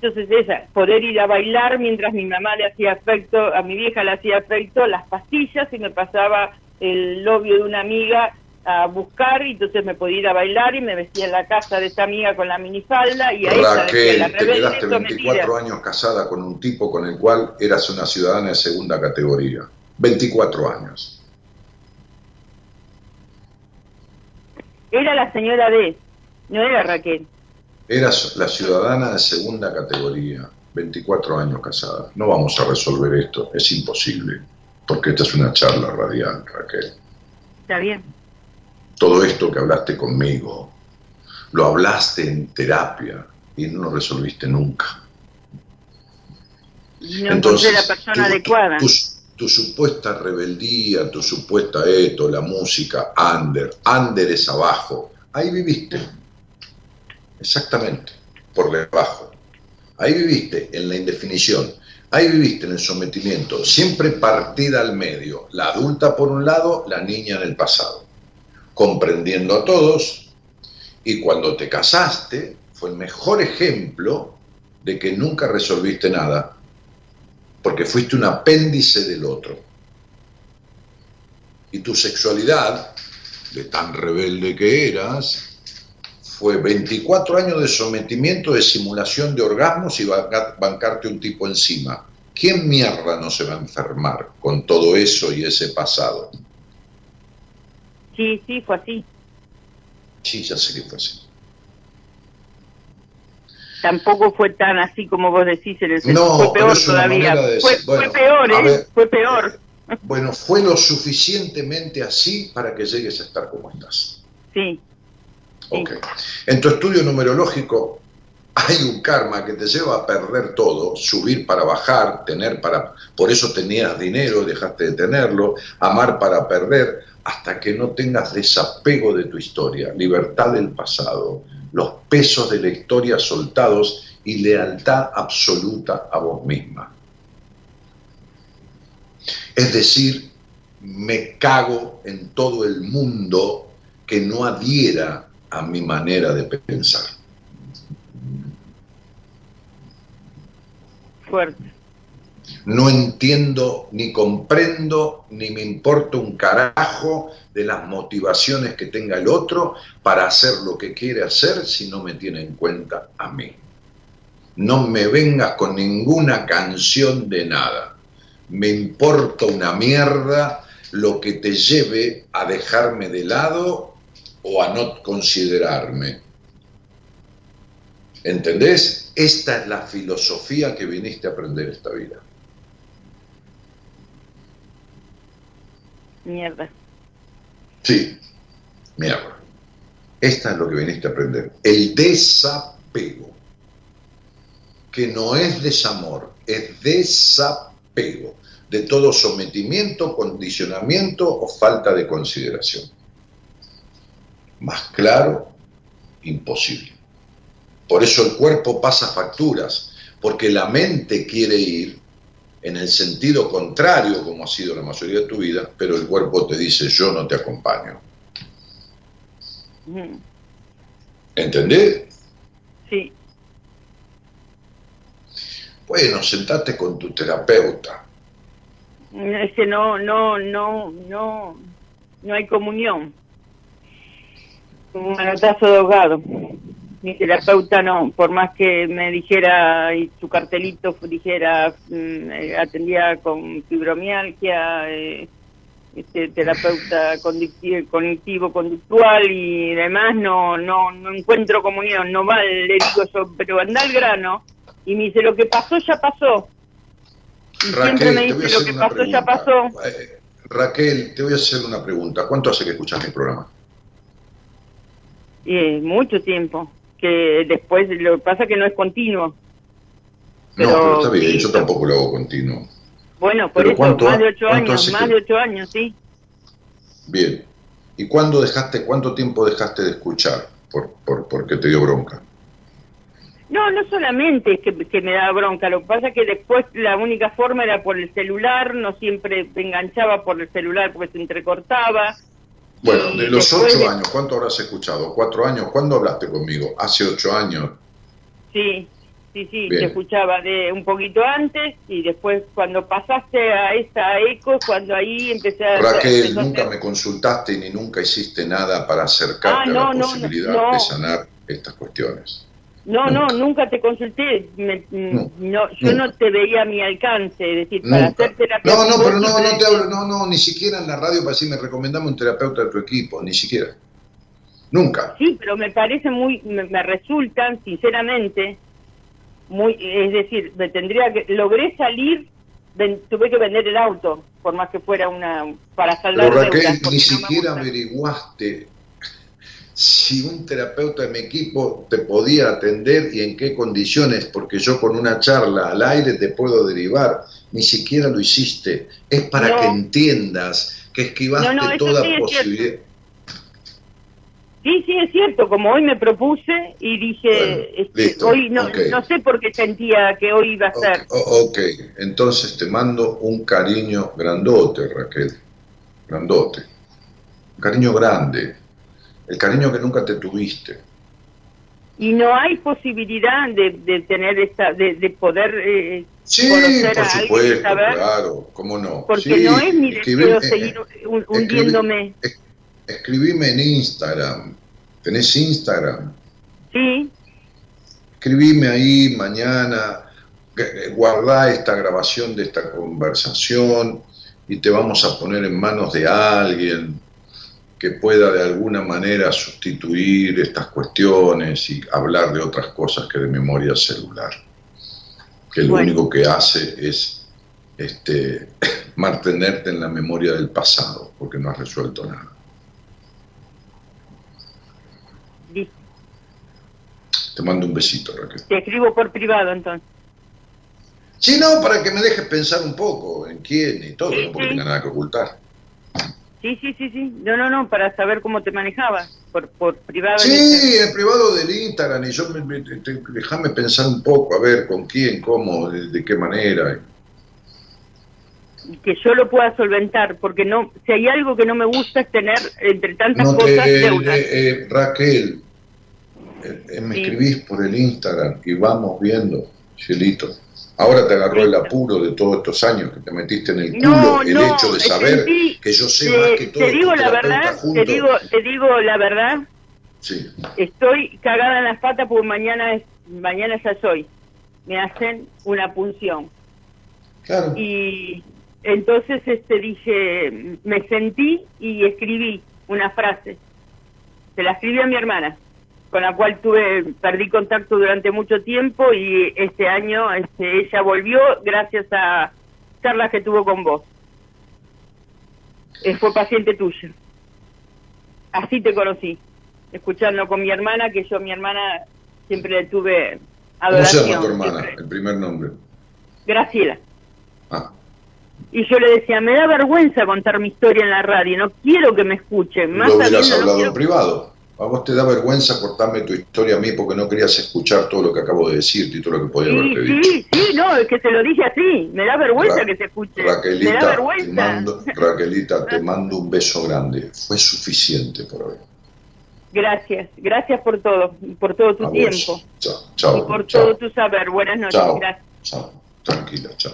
Entonces esa, poder ir a bailar mientras mi mamá le hacía afecto, a mi vieja le hacía afecto las pastillas y me pasaba el novio de una amiga a buscar y entonces me podía ir a bailar y me vestía en la casa de esta amiga con la minifalda y ahí Raquel, la te quedaste 24 años casada con un tipo con el cual eras una ciudadana de segunda categoría. 24 años. Era la señora D, no era Raquel. Era la ciudadana de segunda categoría, 24 años casada. No vamos a resolver esto, es imposible, porque esta es una charla radial, Raquel. Está bien. Todo esto que hablaste conmigo, lo hablaste en terapia y no lo resolviste nunca. No Entonces, la persona adecuada. tu supuesta rebeldía, tu supuesta esto, la música, under, under es abajo, ahí viviste, exactamente, por debajo, ahí viviste en la indefinición, ahí viviste en el sometimiento, siempre partida al medio, la adulta por un lado, la niña en el pasado, comprendiendo a todos, y cuando te casaste, fue el mejor ejemplo de que nunca resolviste nada, porque fuiste un apéndice del otro. Y tu sexualidad, de tan rebelde que eras, fue 24 años de sometimiento, de simulación de orgasmos y bancarte un tipo encima. ¿Quién mierda no se va a enfermar con todo eso y ese pasado? Sí, sí, fue así. Sí, ya sé que fue así. Tampoco fue tan así como vos decís en el no, fue peor todavía. fue, peor ¿eh? fue peor. bueno fue lo suficientemente así para que llegues a estar como estás. Sí. Ok. En tu estudio numerológico hay un karma que te lleva a perder todo, subir para bajar, tener para... Por eso tenías dinero, dejaste de tenerlo, amar para perder, hasta que no tengas desapego de tu historia, libertad del pasado, los pesos de la historia soltados y lealtad absoluta a vos misma. Es decir, me cago en todo el mundo que no adhiera a mi manera de pensar. Fuerte no entiendo ni comprendo ni me importa un carajo de las motivaciones que tenga el otro para hacer lo que quiere hacer si no me tiene en cuenta a mí. No me vengas con ninguna canción de nada. Me importa una mierda lo que te lleve a dejarme de lado o a no considerarme. ¿Entendés? Esta es la filosofía que viniste a aprender esta vida. Mierda. Sí, mierda. Esta es lo que viniste a aprender. El desapego. Que no es desamor, es desapego de todo sometimiento, condicionamiento o falta de consideración. Más claro, imposible. Por eso el cuerpo pasa facturas, porque la mente quiere ir en el sentido contrario, como ha sido la mayoría de tu vida, pero el cuerpo te dice, yo no te acompaño. ¿Entendés? Sí. Bueno, sentate con tu terapeuta. Es que no, no, no, no, no hay comunión. Como un manotazo de ahogado mi terapeuta no, por más que me dijera y su cartelito dijera mm, eh, atendía con fibromialgia, eh, este terapeuta cognitivo conductual y demás, no, no, no encuentro comunión, no va, le digo yo, pero anda al grano y me dice lo que pasó ya pasó. Y siempre me dice lo que pasó ya pasó. Eh, Raquel, te voy a hacer una pregunta. ¿Cuánto hace que escuchas mi programa? mucho tiempo que después lo que pasa es que no es continuo. no, pero está bien, yo tampoco lo hago continuo. Bueno, por eso, más de ocho años, más de ocho años, sí. Bien. ¿Y cuándo dejaste, cuánto tiempo dejaste de escuchar? Por, por, porque te dio bronca. No, no solamente es que, que, me da bronca, lo que pasa es que después la única forma era por el celular, no siempre me enganchaba por el celular porque se entrecortaba, bueno, de los ocho años, ¿cuánto habrás escuchado? ¿Cuatro años? ¿Cuándo hablaste conmigo? ¿Hace ocho años? Sí, sí, sí, te escuchaba de un poquito antes y después cuando pasaste a esa eco, cuando ahí empecé a... Raquel, nunca me consultaste ni nunca hiciste nada para acercarte ah, a la posibilidad de sanar estas cuestiones. No, no, nunca te consulté. no, yo no. te veía a mi alcance, es decir, para hacer terapia. No, no, pero no, no te hablo, no, no, ni siquiera en la radio para decirme recomendame un terapeuta de tu equipo, ni siquiera. Nunca. Sí, pero me parece muy, me, resultan, sinceramente, muy, es decir, me tendría que, logré salir, tuve que vender el auto, por más que fuera una, para saldar Pero Raquel, ni siquiera averiguaste si un terapeuta de mi equipo te podía atender y en qué condiciones, porque yo con una charla al aire te puedo derivar, ni siquiera lo hiciste. Es para que entiendas que esquivaste toda posibilidad. Sí, sí, es cierto, como hoy me propuse y dije, este, hoy no, no, sé por qué sentía que hoy iba a ser. ok, entonces te mando un cariño grandote, Raquel, grandote, un cariño grande, el cariño que nunca te tuviste. Y no hay posibilidad de, tener esta, de, poder eh, sí, por supuesto, claro, cómo no. Porque no es mi deseo seguir hundiéndome. escribime en Instagram. ¿Tenés Instagram? Sí. Escribime ahí mañana, guardá esta grabación de esta conversación y te vamos a poner en manos de alguien que pueda de alguna manera sustituir estas cuestiones y hablar de otras cosas que de memoria celular, que lo único que hace es este, mantenerte en la memoria del pasado, porque no has resuelto nada. Te mando un besito, Raquel. Te escribo por privado entonces. Sí, no, para que me dejes pensar un poco en quién y todo, no porque tenga nada que ocultar. Sí, sí, sí, sí. No, no, no, para saber cómo te manejabas, por, por privado. Sí, en privado del Instagram, y yo, me, déjame pensar un poco, a ver con quién, cómo, de, qué manera. Que yo lo pueda solventar, porque no, si hay algo que no me gusta es tener, entre tantas cosas, eh, eh, Raquel, eh, me escribís por el Instagram y vamos viendo, cielito. Ahora te agarró el apuro de todos estos años que te metiste en el culo el hecho de saber que yo sé más que todo. Te digo la verdad, te digo, te digo la verdad. Sí. Estoy cagada en las patas porque mañana es, mañana ya soy. Me hacen una punción. Claro. Y entonces este dije, me sentí y escribí una frase. Se la escribí a mi hermana. Con la cual tuve perdí contacto durante mucho tiempo y este año este, ella volvió gracias a charlas que tuvo con vos. Eh, fue paciente tuya. Así te conocí, escuchando con mi hermana, que yo mi hermana siempre le tuve adoración. ¿Cómo se llama tu hermana, el primer nombre? Graciela. Ah. Y yo le decía, me da vergüenza contar mi historia en la radio, no quiero que me escuchen. Más ¿Lo hubieras hablado en privado? A vos te da vergüenza cortarme tu historia a mí porque no querías escuchar todo lo que acabo de decirte y todo lo que podía haberte sí, dicho. Sí, sí, no, es que te lo dije así. Me da vergüenza que se escuche. Raquelita, me da vergüenza. Te mando, Raquelita, te mando un beso grande. Fue suficiente por hoy. Gracias, gracias por todo, por todo tu tiempo. Chao, chao. Y por todo tu saber. Buenas noches. Chao, gracias. Chao, tranquila, chao.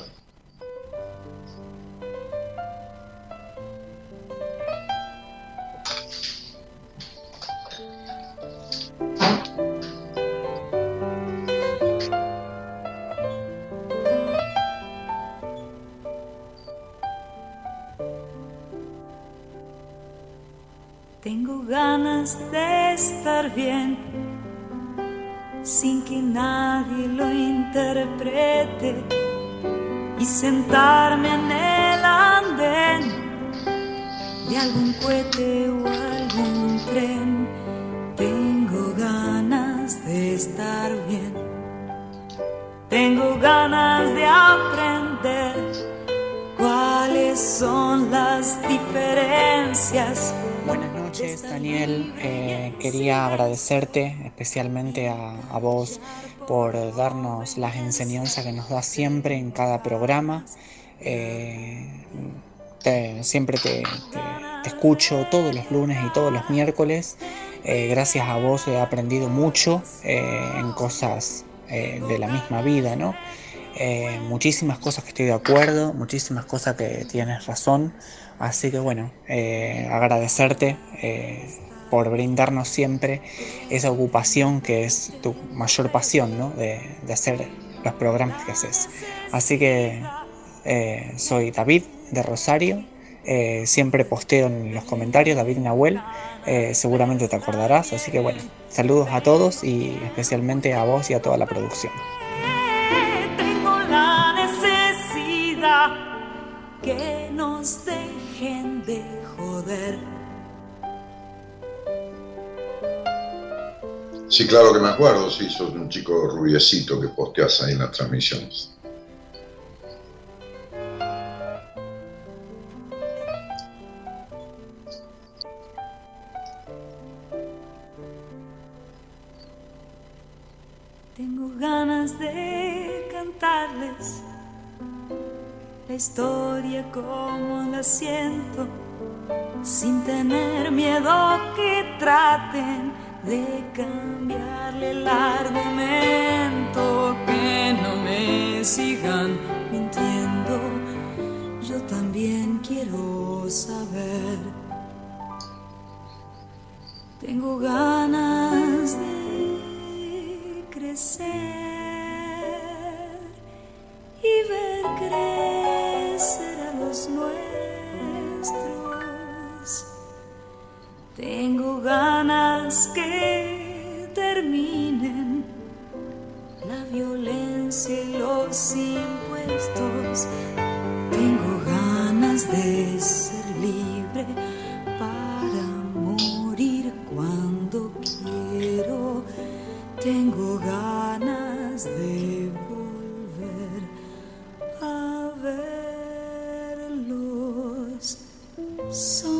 Bien sin que nadie lo interprete y sentarme en el andén de algún cohete o algún tren. Tengo ganas de estar bien. Tengo ganas de aprender cuáles son las diferencias noches, Daniel. Eh, quería agradecerte especialmente a, vos por darnos las enseñanzas que nos das siempre en cada programa. Eh, siempre te, escucho todos los lunes y todos los miércoles. Eh, gracias a vos he aprendido mucho en cosas de la misma vida, ¿no? muchísimas cosas que estoy de acuerdo, muchísimas cosas que tienes razón. Así que bueno, eh, agradecerte eh, por brindarnos siempre esa ocupación que es tu mayor pasión, ¿no? De, hacer los programas que haces. Así que eh, soy David de Rosario. siempre posteo en los comentarios David Nahuel. seguramente te acordarás. Así que bueno, saludos a todos y especialmente a vos y a toda la producción. Tengo la necesidad que nos dé de joder. Sí, claro que me acuerdo, sí, sos un chico rubiecito que posteas ahí en las transmisiones. Tengo ganas de cantarles la historia como la siento, sin tener miedo que traten de cambiarle el argumento, que no me sigan mintiendo. Yo también quiero saber. Tengo ganas de crecer y ver crecer a los nuestros. Tengo ganas que terminen la violencia y los impuestos. Tengo ganas de ser libre para morir cuando quiero. Tengo ganas de estar bien. Tengo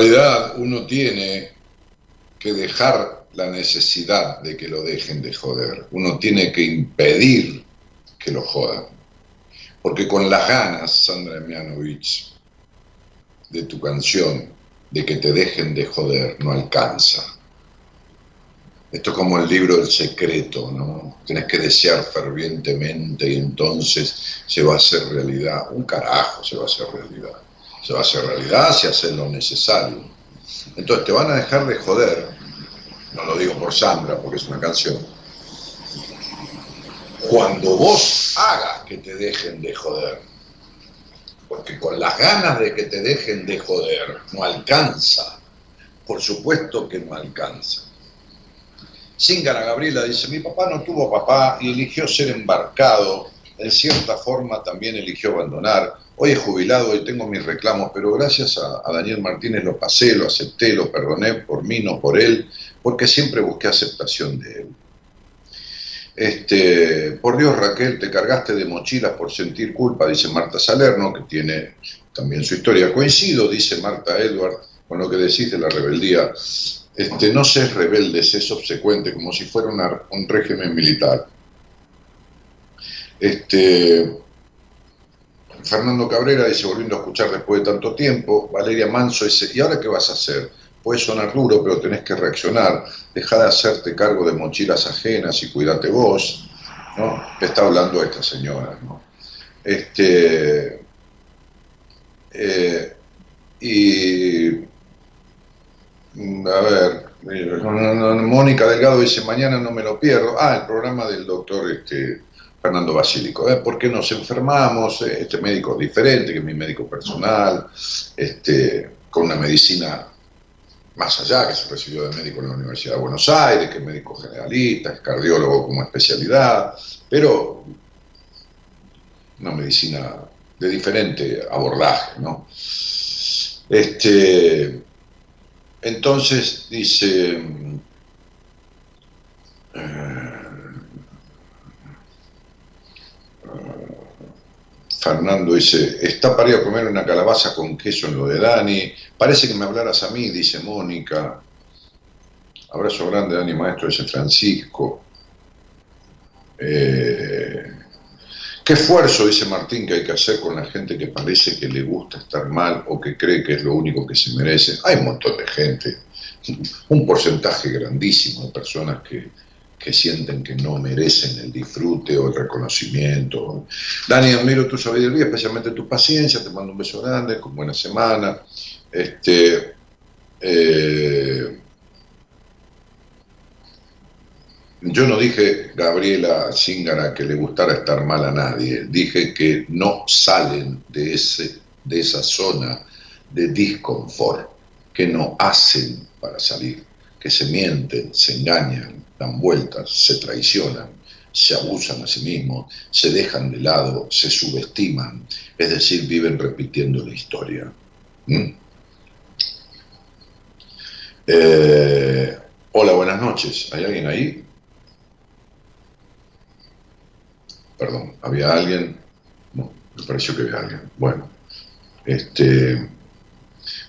realidad uno tiene que dejar la necesidad de que lo dejen de joder. Uno tiene que impedir que lo jodan. Porque con las ganas, Sandra Mianovich, de tu canción, de que te dejen de joder, no alcanza. Esto es como el libro del secreto, ¿no? Tienes que desear fervientemente y entonces se va a hacer realidad. Un carajo se va a hacer realidad. Se va a hacer realidad si haces lo necesario. Entonces te van a dejar de joder. No lo digo por Sandra, porque es una canción. Cuando vos hagas que te dejen de joder. Porque con las ganas de que te dejen de joder no alcanza. Por supuesto que no alcanza Zingara Gabriela dice, mi papá no tuvo papá y eligió ser embarcado, en cierta forma también eligió abandonar. Hoy es jubilado y tengo mis reclamos, pero gracias a, Daniel Martínez lo pasé, lo acepté, lo perdoné por mí, no por él, porque siempre busqué aceptación de él. Este, por Dios, Raquel, te cargaste de mochilas por sentir culpa, dice Marta Salerno, que tiene también su historia. Coincido, dice Marta Edward, con lo que decís de la rebeldía este, no seas rebelde, sé subsecuente, como si fuera un régimen militar. Este, Fernando Cabrera dice, volviendo a escuchar después de tanto tiempo, Valeria Manso dice, ¿y ahora qué vas a hacer? Puede sonar duro, pero tenés que reaccionar, deja de hacerte cargo de mochilas ajenas y cuídate vos, ¿no? está hablando esta señora, ¿no? Este, eh, y Mm, a ver, Mónica Delgado dice, mañana no me lo pierdo. Ah, el programa del doctor este, Fernando Basílico. ¿eh? ¿Por qué nos enfermamos? Este médico diferente, que es mi médico personal, este, con una medicina más allá, que se recibió de médico en la Universidad de Buenos Aires, que es médico generalista, es cardiólogo como especialidad, pero una medicina de diferente abordaje, ¿no? Este, entonces dice, eh, Fernando dice, está para ir a comer una calabaza con queso en lo de Dani. Parece que me hablaras a mí, dice Mónica. Abrazo grande, Dani Maestro, dice Francisco. Eh, ¿Qué esfuerzo, dice Martín, que hay que hacer con la gente que parece que le gusta estar mal o que cree que es lo único que se merece? Hay un montón de gente, un porcentaje grandísimo de personas que, sienten que no merecen el disfrute o el reconocimiento. Dani, admiro tu sabiduría, especialmente tu paciencia, te mando un beso grande, con buena semana. Este, eh, Yo no dije, Gabriela Zingara, que le gustara estar mal a nadie. Dije que no salen de, ese, de esa zona de disconfort, que no hacen para salir, que se mienten, se engañan, dan vueltas, se traicionan, se abusan a sí mismos, se dejan de lado, se subestiman, es decir, viven repitiendo la historia. ¿Mm? Eh, hola, buenas noches. ¿Hay alguien ahí? perdón, había alguien, no, me pareció que había alguien. Bueno, este,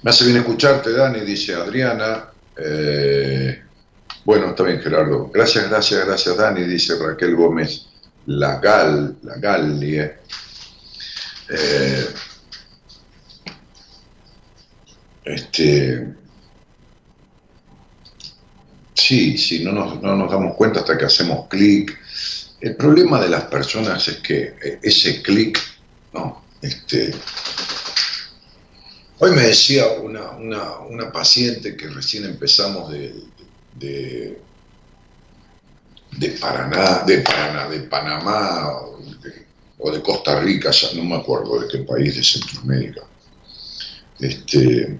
me hace bien escucharte, Dani, dice Adriana. Eh, bueno, está bien, Gerardo. Gracias, gracias, gracias, Dani, dice Raquel Gómez. La Gal, la Gallie. Eh, este, sí, sí, no nos, no nos damos cuenta hasta que hacemos clic el problema de las personas es que eh, ese clic, ¿no? Este, hoy me decía una, paciente que recién empezamos de, de, de, Paraná, de Panamá o de, Costa Rica, ya no me acuerdo de qué país de Centroamérica. Este,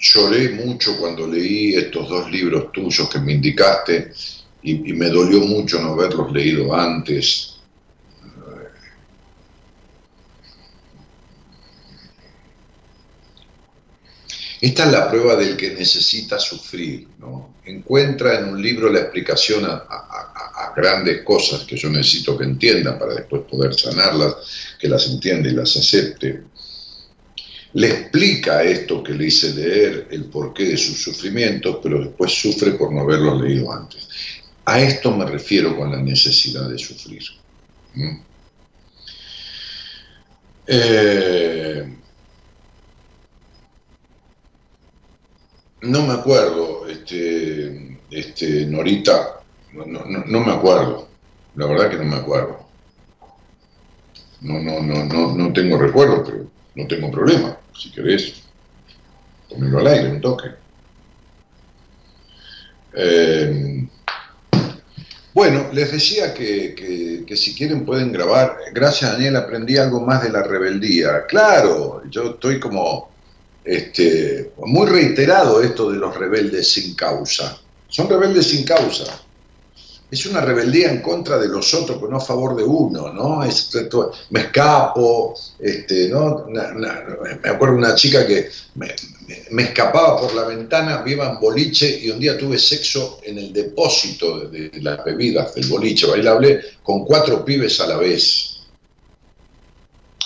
lloré mucho cuando leí estos dos libros tuyos que me indicaste y, me dolió mucho no haberlos leído antes. Esta es la prueba del que necesita sufrir, ¿no? Encuentra en un libro la explicación a, grandes cosas que yo necesito que entienda para después poder sanarlas, que las entienda y las acepte, le explica esto que le hice leer, el porqué de sus sufrimientos, pero después sufre por no haberlo leído antes. A esto me refiero con la necesidad de sufrir. Eh, no me acuerdo, este, este, Norita, no, no, me acuerdo, la verdad que no me acuerdo. No, no, no, no, no tengo recuerdo, pero no tengo problema. Si querés, ponerlo al aire, un toque. Eh, bueno, les decía que, si quieren pueden grabar. Gracias, Daniel, aprendí algo más de la rebeldía. Claro, yo estoy como este, muy reiterado esto de los rebeldes sin causa. Son rebeldes sin causa es una rebeldía en contra de los otros, pero no a favor de uno, ¿no? Es, me escapo, este, ¿no? me acuerdo de una chica que me, escapaba por la ventana, viva en boliche y un día tuve sexo en el depósito de, las bebidas del boliche bailable con cuatro pibes a la vez.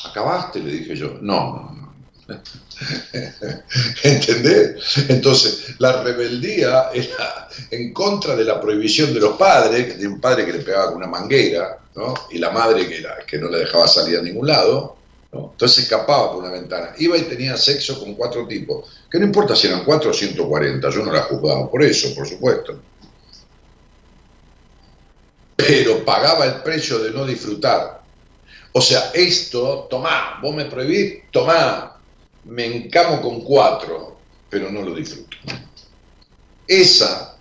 ¿Acabaste? Le dije yo. No, ¿Entendés? Entonces, la rebeldía era en contra de la prohibición de los padres, tenía un padre que le pegaba con una manguera, ¿no? y la madre que, que no le dejaba salir a ningún lado. Entonces escapaba por una ventana. Iba y tenía sexo con cuatro tipos, que no importa si eran cuatro o 140, yo no la juzgaba por eso, por supuesto. Pero pagaba el precio de no disfrutar. O sea, esto, tomá, vos me prohibís, tomá, me encamo con cuatro, pero no lo disfruto. Esa,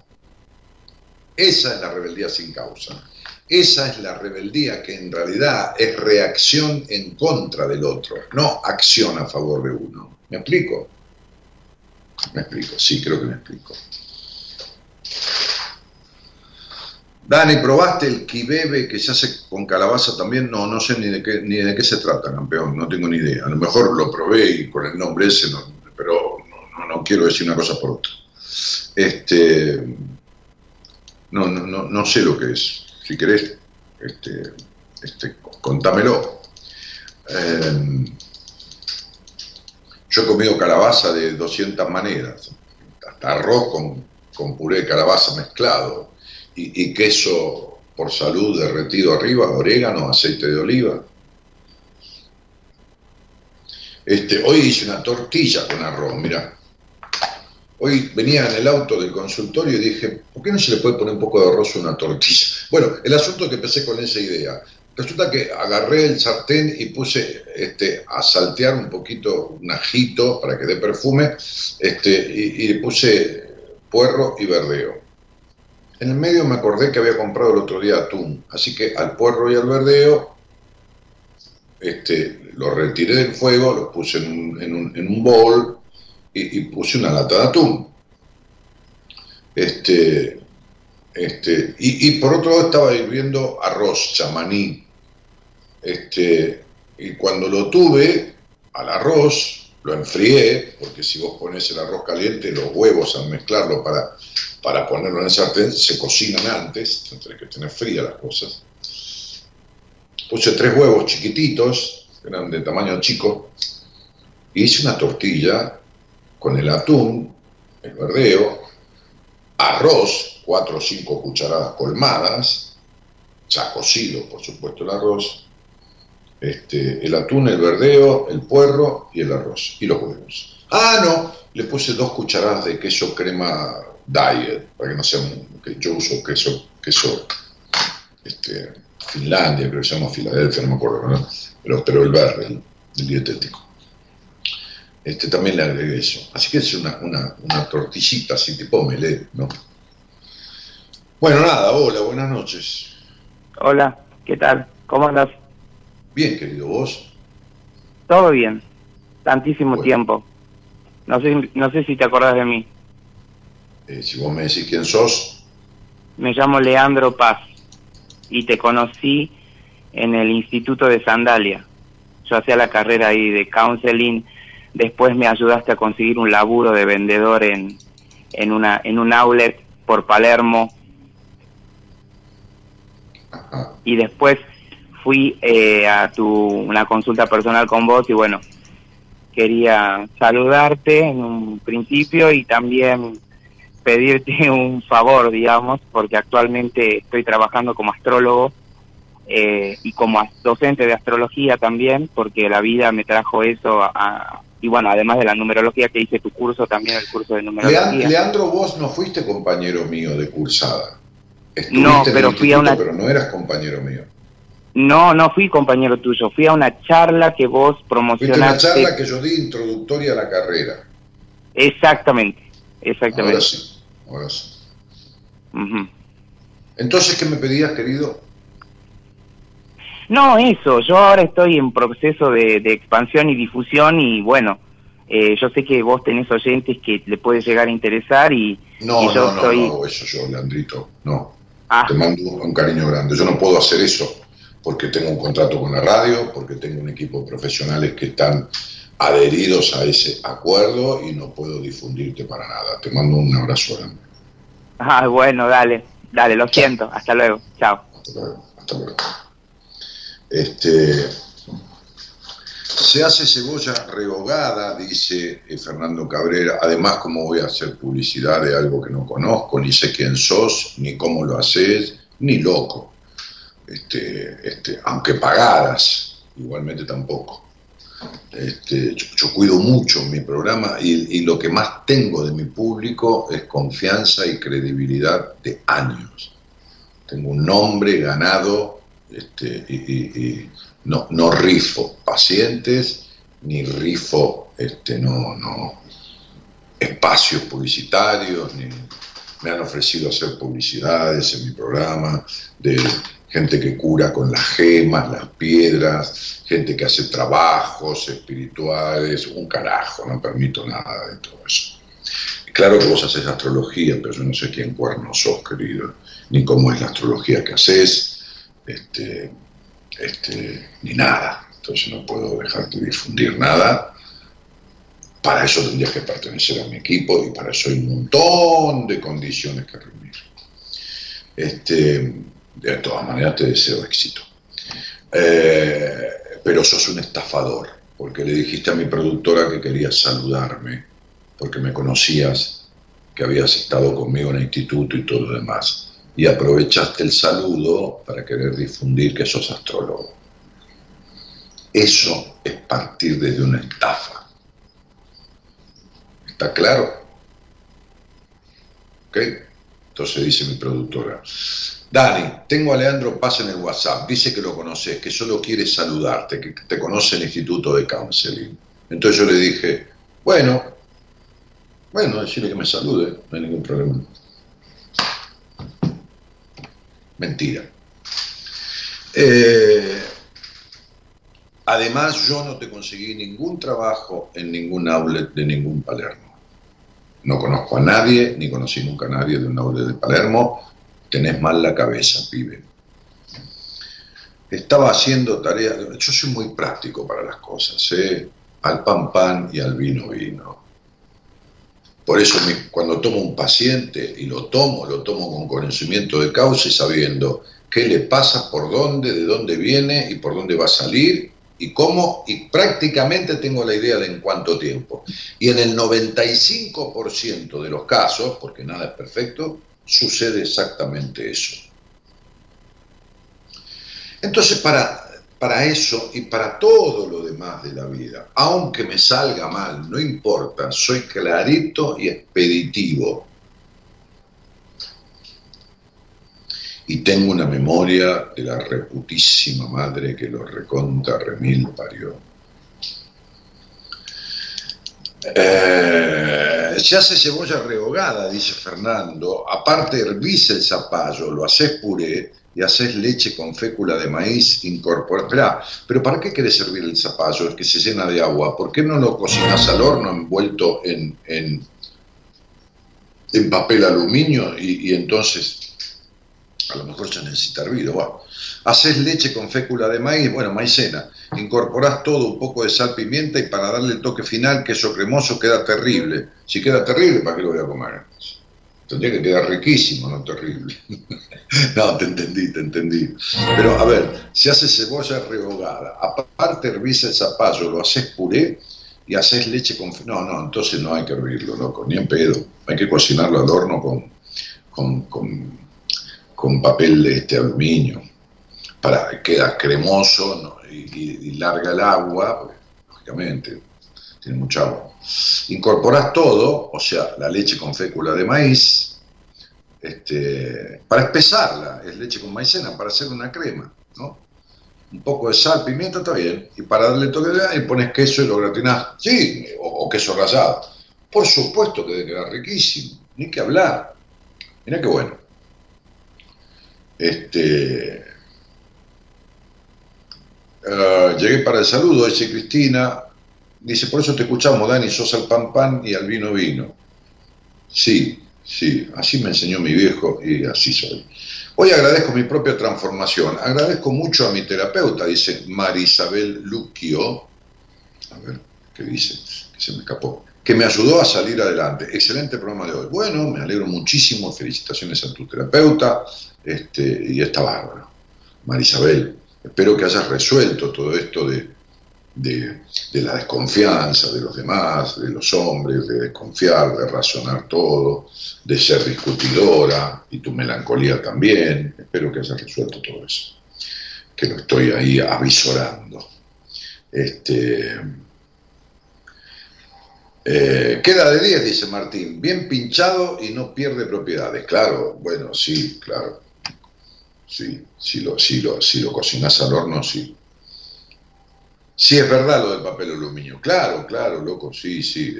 esa es la rebeldía sin causa. Esa es la rebeldía que en realidad es reacción en contra del otro, no acción a favor de uno. ¿Me explico? Me explico, sí, creo que me explico. Dani, ¿probaste el kibebe que se hace con calabaza también? No, no sé ni de qué, ni de qué se trata, campeón, no tengo ni idea. A lo mejor lo probé y con el nombre ese, pero no, quiero decir una cosa por otra. Este, no, no, no, sé lo que es. Si querés, este, este, contámelo. Em, yo he comido calabaza de 200 maneras, hasta arroz con, con puré de calabaza mezclado, y, queso por salud derretido arriba, orégano, aceite de oliva. Este, hoy hice una tortilla con arroz, mira. Hoy venía en el auto del consultorio y dije, ¿por qué no se le puede poner un poco de arroz a una tortilla? Bueno, el asunto es que empecé con esa idea. Resulta que agarré el sartén y puse este, a saltear un poquito un ajito para que dé perfume este, y, y le puse puerro y verdeo. En el medio me acordé que había comprado el otro día atún, así que al puerro y al verdeo este, lo retiré del fuego, lo puse en un, en bol y, puse una lata de atún. Este, este, y, por otro lado estaba hirviendo arroz chamaní. Este, y cuando lo tuve al arroz, lo enfrié, porque si vos pones el arroz caliente, los huevos al mezclarlo para para ponerlo en el sartén, se cocinan antes, tiene que tener frías las cosas. Puse tres huevos chiquititos, eran de tamaño chico, y hice una tortilla con el atún, el verdeo, arroz, cuatro o cinco cucharadas colmadas, ya cocido, por supuesto, el arroz, este, el atún, el verdeo, el puerro y el arroz, y los huevos. Ah, no, le puse dos cucharadas de queso crema diet, para que no sea que yo uso queso, queso este, Finlandia, creo que se llama Filadelfia, no me acuerdo, pero, pero el verde, el, dietético. Este, también le agregué eso. Así que es una, una, una tortillita así tipo melé, ¿no? Bueno, nada, hola, buenas noches. Hola, ¿qué tal? ¿Cómo andas? Bien, querido, ¿vos? Todo bien, tantísimo tiempo. No sé, no sé si te acordás de mí. Eh, si vos me decís quién sos. Me llamo Leandro Paz y te conocí en el Instituto de Sandalia. Yo hacía la carrera ahí de counseling, después me ayudaste a conseguir un laburo de vendedor en, en, una, en un outlet por Palermo. y después fui eh, a tu una consulta personal con vos y bueno, quería saludarte en un principio y también pedirte un favor, digamos, porque actualmente estoy trabajando como astrólogo eh, y como docente de astrología también, porque la vida me trajo eso a, y bueno, además de la numerología que hice tu curso, también el curso de numerología. Leandro, vos no fuiste compañero mío de cursada. no, pero fui a una... Pero no eras compañero mío. No, no fui compañero tuyo, fui a una charla que vos promocionaste. Fue una charla que yo di introductoria a la carrera. Exactamente, exactamente. Ahora sí, ahora sí. Entonces, ¿qué me pedías, querido? No, eso, yo ahora estoy en proceso de, expansión y difusión y bueno, eh, yo sé que vos tenés oyentes que le puede llegar a interesar y, no, yo no, no, no, eso yo, Leandrito, no. Ah. Te mando un cariño grande. Yo no puedo hacer eso porque tengo un contrato con la radio, porque tengo un equipo de profesionales que están adheridos a ese acuerdo y no puedo difundirte para nada. Te mando un abrazo grande. Ah, bueno, dale, dale, lo siento. Hasta luego. Chao. Hasta luego. Hasta luego. Este, se hace cebolla rehogada, dice eh, Fernando Cabrera. Además, ¿cómo voy a hacer publicidad de algo que no conozco? Ni sé quién sos, ni cómo lo haces, ni loco este, este, aunque pagadas, igualmente tampoco. Este, yo, cuido mucho mi programa y, lo que más tengo de mi público es confianza y credibilidad de años. Tengo un nombre ganado este, y, no, no rifo pacientes ni rifo este, no, no, espacios publicitarios, me han ofrecido hacer publicidades en mi programa de gente que cura con las gemas, las piedras, gente que hace trabajos espirituales, un carajo, no permito nada de todo eso. Claro que vos haces astrología, pero yo no sé quién cuerno sos, querido, ni cómo es la astrología que haces, este, este, ni nada. Entonces no puedo dejarte difundir nada. Para eso tendrías que pertenecer a mi equipo y para eso hay un montón de condiciones que reunir. Este, de todas maneras te deseo éxito. Eh, pero sos un estafador, porque le dijiste a mi productora que querías saludarme, porque me conocías, que habías estado conmigo en el instituto y todo lo demás. Y aprovechaste el saludo para querer difundir que sos astrólogo. Eso es partir desde una estafa. ¿Está claro? ¿Ok? Entonces dice mi productora, Dani, tengo a Leandro Paz en el WhatsApp, dice que lo conoces, que solo quiere saludarte, que te conoce el Instituto de Counseling. Entonces yo le dije, bueno, bueno, decirle que me salude, no hay ningún problema. Mentira. Eh, además, yo no te conseguí ningún trabajo en ningún outlet de ningún Palermo. No conozco a nadie, ni conocí nunca a nadie de un outlet de Palermo tenés mal la cabeza, pibe. Estaba haciendo tareas, yo soy muy práctico para las cosas, ¿eh? al pan pan y al vino vino. Por eso cuando tomo un paciente y lo tomo, lo tomo con conocimiento de causa y sabiendo qué le pasa, por dónde, de dónde viene y por dónde va a salir y cómo, y prácticamente tengo la idea de en cuánto tiempo. Y en el 95% de los casos, porque nada es perfecto, sucede exactamente eso. Entonces, para, para eso y para todo lo demás de la vida, aunque me salga mal, no importa, soy clarito y expeditivo. Y tengo una memoria de la reputísima madre que lo reconta remil parió. Eh, se hace cebolla rehogada, dice Fernando. Aparte hervís el zapallo, lo haces puré y haces leche con fécula de maíz incorporada. pero ¿para qué querés hervir el zapallo? Es que se llena de agua. ¿Por qué no lo cocinas al horno envuelto en, en, papel aluminio y, entonces a lo mejor se necesita hervido? Haces leche con fécula de maíz, bueno, maicena incorporás todo, un poco de sal, pimienta y para darle el toque final, queso cremoso, queda terrible. Si queda terrible, ¿para qué lo voy a comer? Tendría que quedar riquísimo, no terrible. No, te entendí, te entendí. Pero a ver, si haces cebolla rehogada, aparte hervís el zapallo, lo haces puré y haces leche con... No, no, entonces no hay que hervirlo, loco, ni en pedo. Hay que cocinarlo al horno con, con, papel de este aluminio. Para que queda cremoso y, larga el agua, lógicamente, tiene mucha agua. Incorporás todo, o sea, la leche con fécula de maíz, este, para espesarla, es leche con maicena, para hacer una crema, ¿no? Un poco de sal, pimienta, está bien. Y para darle toque de y pones queso y lo gratinás. Sí, o, queso rallado. Por supuesto que debe quedar riquísimo, ni que hablar. Mira qué bueno. Este, ah, llegué para el saludo, dice Cristina. Dice, por eso te escuchamos, Dani, sos al pan pan y al vino vino. Sí, Sí, así me enseñó mi viejo y así soy. Hoy agradezco mi propia transformación. Agradezco mucho a mi terapeuta, dice Marisabel Luquio. A ver, ¿qué dice? Que se me escapó. Que me ayudó a salir adelante. Excelente programa de hoy. Bueno, me alegro muchísimo. Felicitaciones a tu terapeuta. Este, y está bárbaro. Marisabel, espero que hayas resuelto todo esto de, de, la desconfianza de los demás, de los hombres, de desconfiar, de razonar todo, de ser discutidora y tu melancolía también. Espero que hayas resuelto todo eso, que lo estoy ahí avisorando. Este, eh, queda de 10, dice Martín, bien pinchado y no pierde propiedades. Claro, bueno, sí, claro. Sí, si lo, si lo, si lo cocinas al horno, sí. Sí, es verdad lo del papel aluminio. Claro, claro, loco, sí, sí,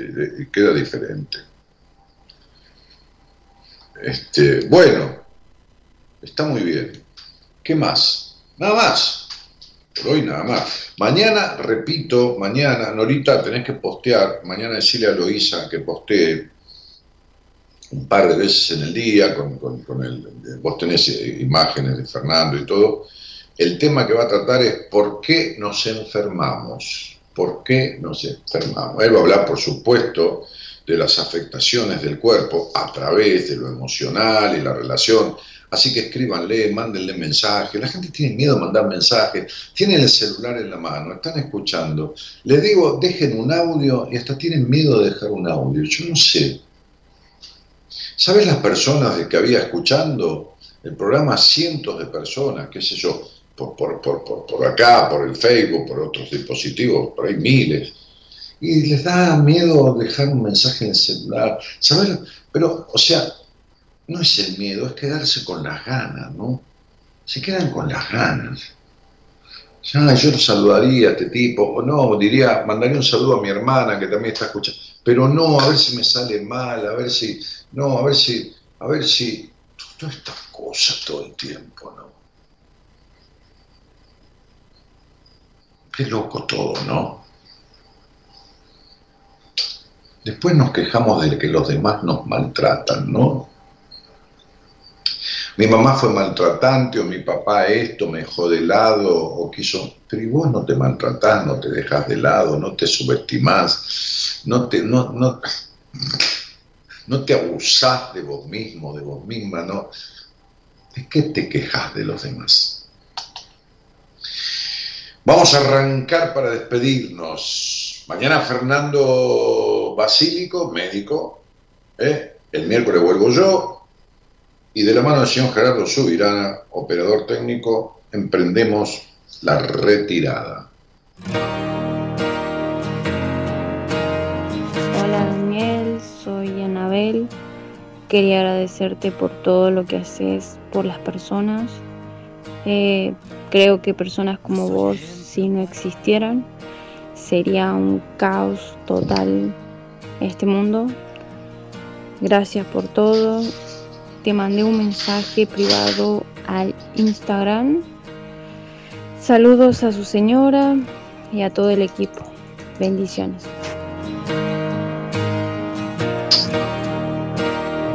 queda diferente. Este, bueno, está muy bien. ¿Qué más? Nada más. Hoy nada más. Mañana, repito, mañana, Norita, tenés que postear. Mañana decirle a Loisa que postee un par de veces en el día, con, con el, vos tenés eh, imágenes de Fernando y todo el tema que va a tratar es por qué nos enfermamos. ¿Por qué nos enfermamos? Él va a hablar, por supuesto, de las afectaciones del cuerpo a través de lo emocional y la relación. Así que escríbanle, mándenle mensajes. La gente tiene miedo de mandar mensajes. Tienen el celular en la mano, están escuchando. Les digo, dejen un audio y hasta tienen miedo de dejar un audio. Yo no sé. ¿Sabes las personas de que había escuchando el programa? Cientos de personas, qué sé yo por, por, acá, por el Facebook, por otros dispositivos, por ahí miles. Y les da miedo dejar un mensaje en el celular. ¿Sabes? Pero, o sea, no es el miedo, es quedarse con las ganas, ¿no? Se quedan con las ganas. Ya, yo saludaría a este tipo, o no, diría, mandaría un saludo a mi hermana que también está escuchando, pero no, a ver si me sale mal, a ver si, no, a ver si, a ver si, todas estas cosas todo el tiempo, ¿no? Qué loco todo, ¿no? Después nos quejamos de que los demás nos maltratan, ¿no? Mi mamá fue maltratante o mi papá esto me dejó de lado o quiso... Pero vos no te maltratás, no te dejas de lado, no te subestimás, no te, no, no, no te abusás de vos mismo, de vos misma, ¿no? ¿De qué te quejas de los demás? Vamos a arrancar para despedirnos. Mañana Fernando Basílico, médico. ¿eh? El miércoles vuelvo yo. Y de la mano del señor Gerardo Subirana, operador técnico, emprendemos la retirada. Hola Daniel, soy Anabel. Quería agradecerte por todo lo que haces por las personas. Eh, Creo que personas como vos, si no existieran, sería un caos total este mundo. Gracias por todo. Te mandé un mensaje privado al Instagram. Saludos a su señora y a todo el equipo. Bendiciones.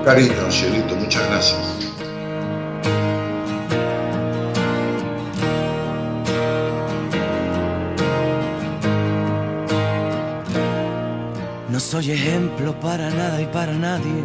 Cariño, cielito, muchas gracias. No soy ejemplo para nada y para nadie.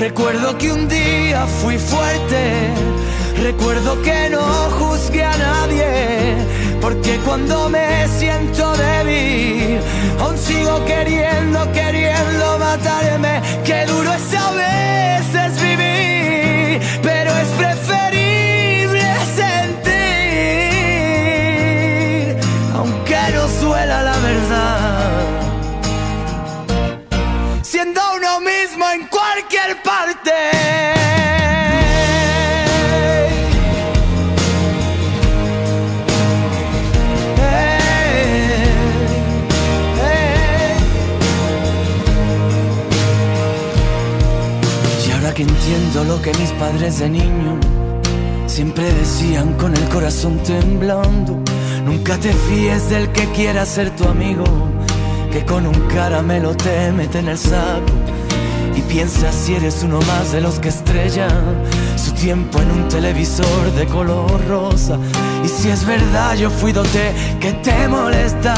Recuerdo que un día fui fuerte, recuerdo que no juzgué a nadie, porque cuando me siento débil, aún sigo queriendo, queriendo matarme, qué duro es que mis padres de niño siempre decían con el corazón temblando, nunca te fíes del que quiera ser tu amigo, que con un caramelo te mete en el saco y piensa si eres uno más de los que estrellan su tiempo en un televisor de color rosa. Y si es verdad, yo fui dote que te molesta.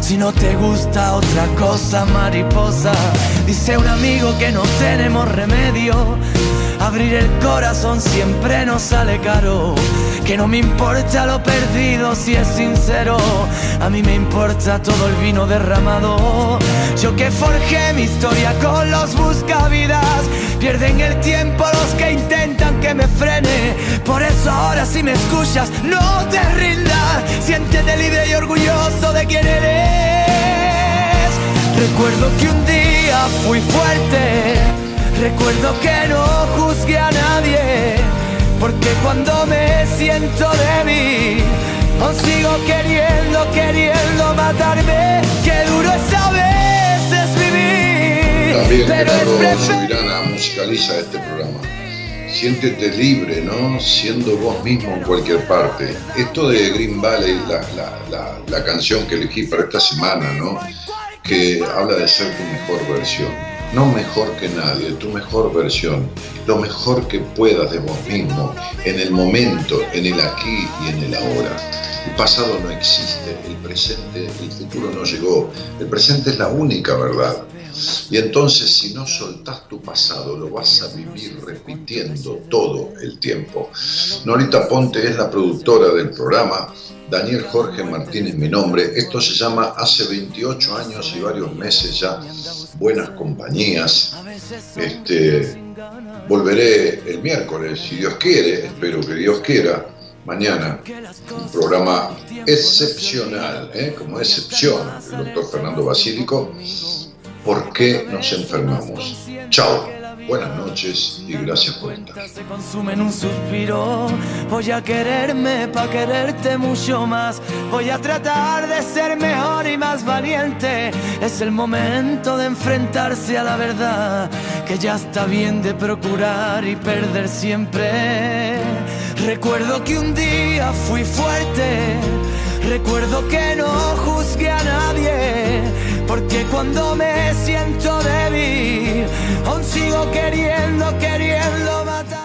Si no te gusta otra cosa, mariposa. Dice un amigo que no tenemos remedio. Abrir el corazón siempre nos sale caro. Que no me importa lo perdido si es sincero. A mí me importa todo el vino derramado. Yo que forjé mi historia con los buscavidas. Pierden el tiempo los que intentan que me frene. Por eso ahora si me escuchas, no te rindas. Siéntete libre y orgulloso de quién eres. Recuerdo que un día fui fuerte. Recuerdo que no juzgué a nadie. Porque cuando me siento débil, aún sigo queriendo, queriendo matarme. Qué duro es a veces vivir. También pero es prefer- Subirana musicaliza este programa. Siéntete libre, ¿no? Siendo vos mismo en cualquier parte. Esto de Green Valley, la, la- la- la canción que elegí para esta semana, ¿no? Que habla de ser tu mejor versión. No mejor que nadie, tu mejor versión. Lo mejor que puedas de vos mismo, en el momento, en el aquí y en el ahora. El pasado no existe, el presente, el futuro no llegó. El presente es la única verdad. Y entonces si no soltás tu pasado, lo vas a vivir repitiendo todo el tiempo. Norita Ponte es la productora del programa. Daniel Jorge Martínez mi nombre. Esto se llama Hace 28 años y varios meses ya. Buenas compañías. Este, volveré el miércoles, si Dios quiere, espero que Dios quiera. Mañana, un programa excepcional, ¿eh? como excepción, el doctor Fernando Basílico. ¿Por qué nos enfermamos? Chao, buenas noches y gracias por estar. se consume en un suspiro. Voy a quererme para quererte mucho más. Voy a tratar de ser mejor y más valiente. Es el momento de enfrentarse a la verdad. Que ya está bien de procurar y perder siempre. Recuerdo que un día fui fuerte. Recuerdo que no juzgué a nadie porque cuando me siento débil, aún sigo queriendo, queriendo matar.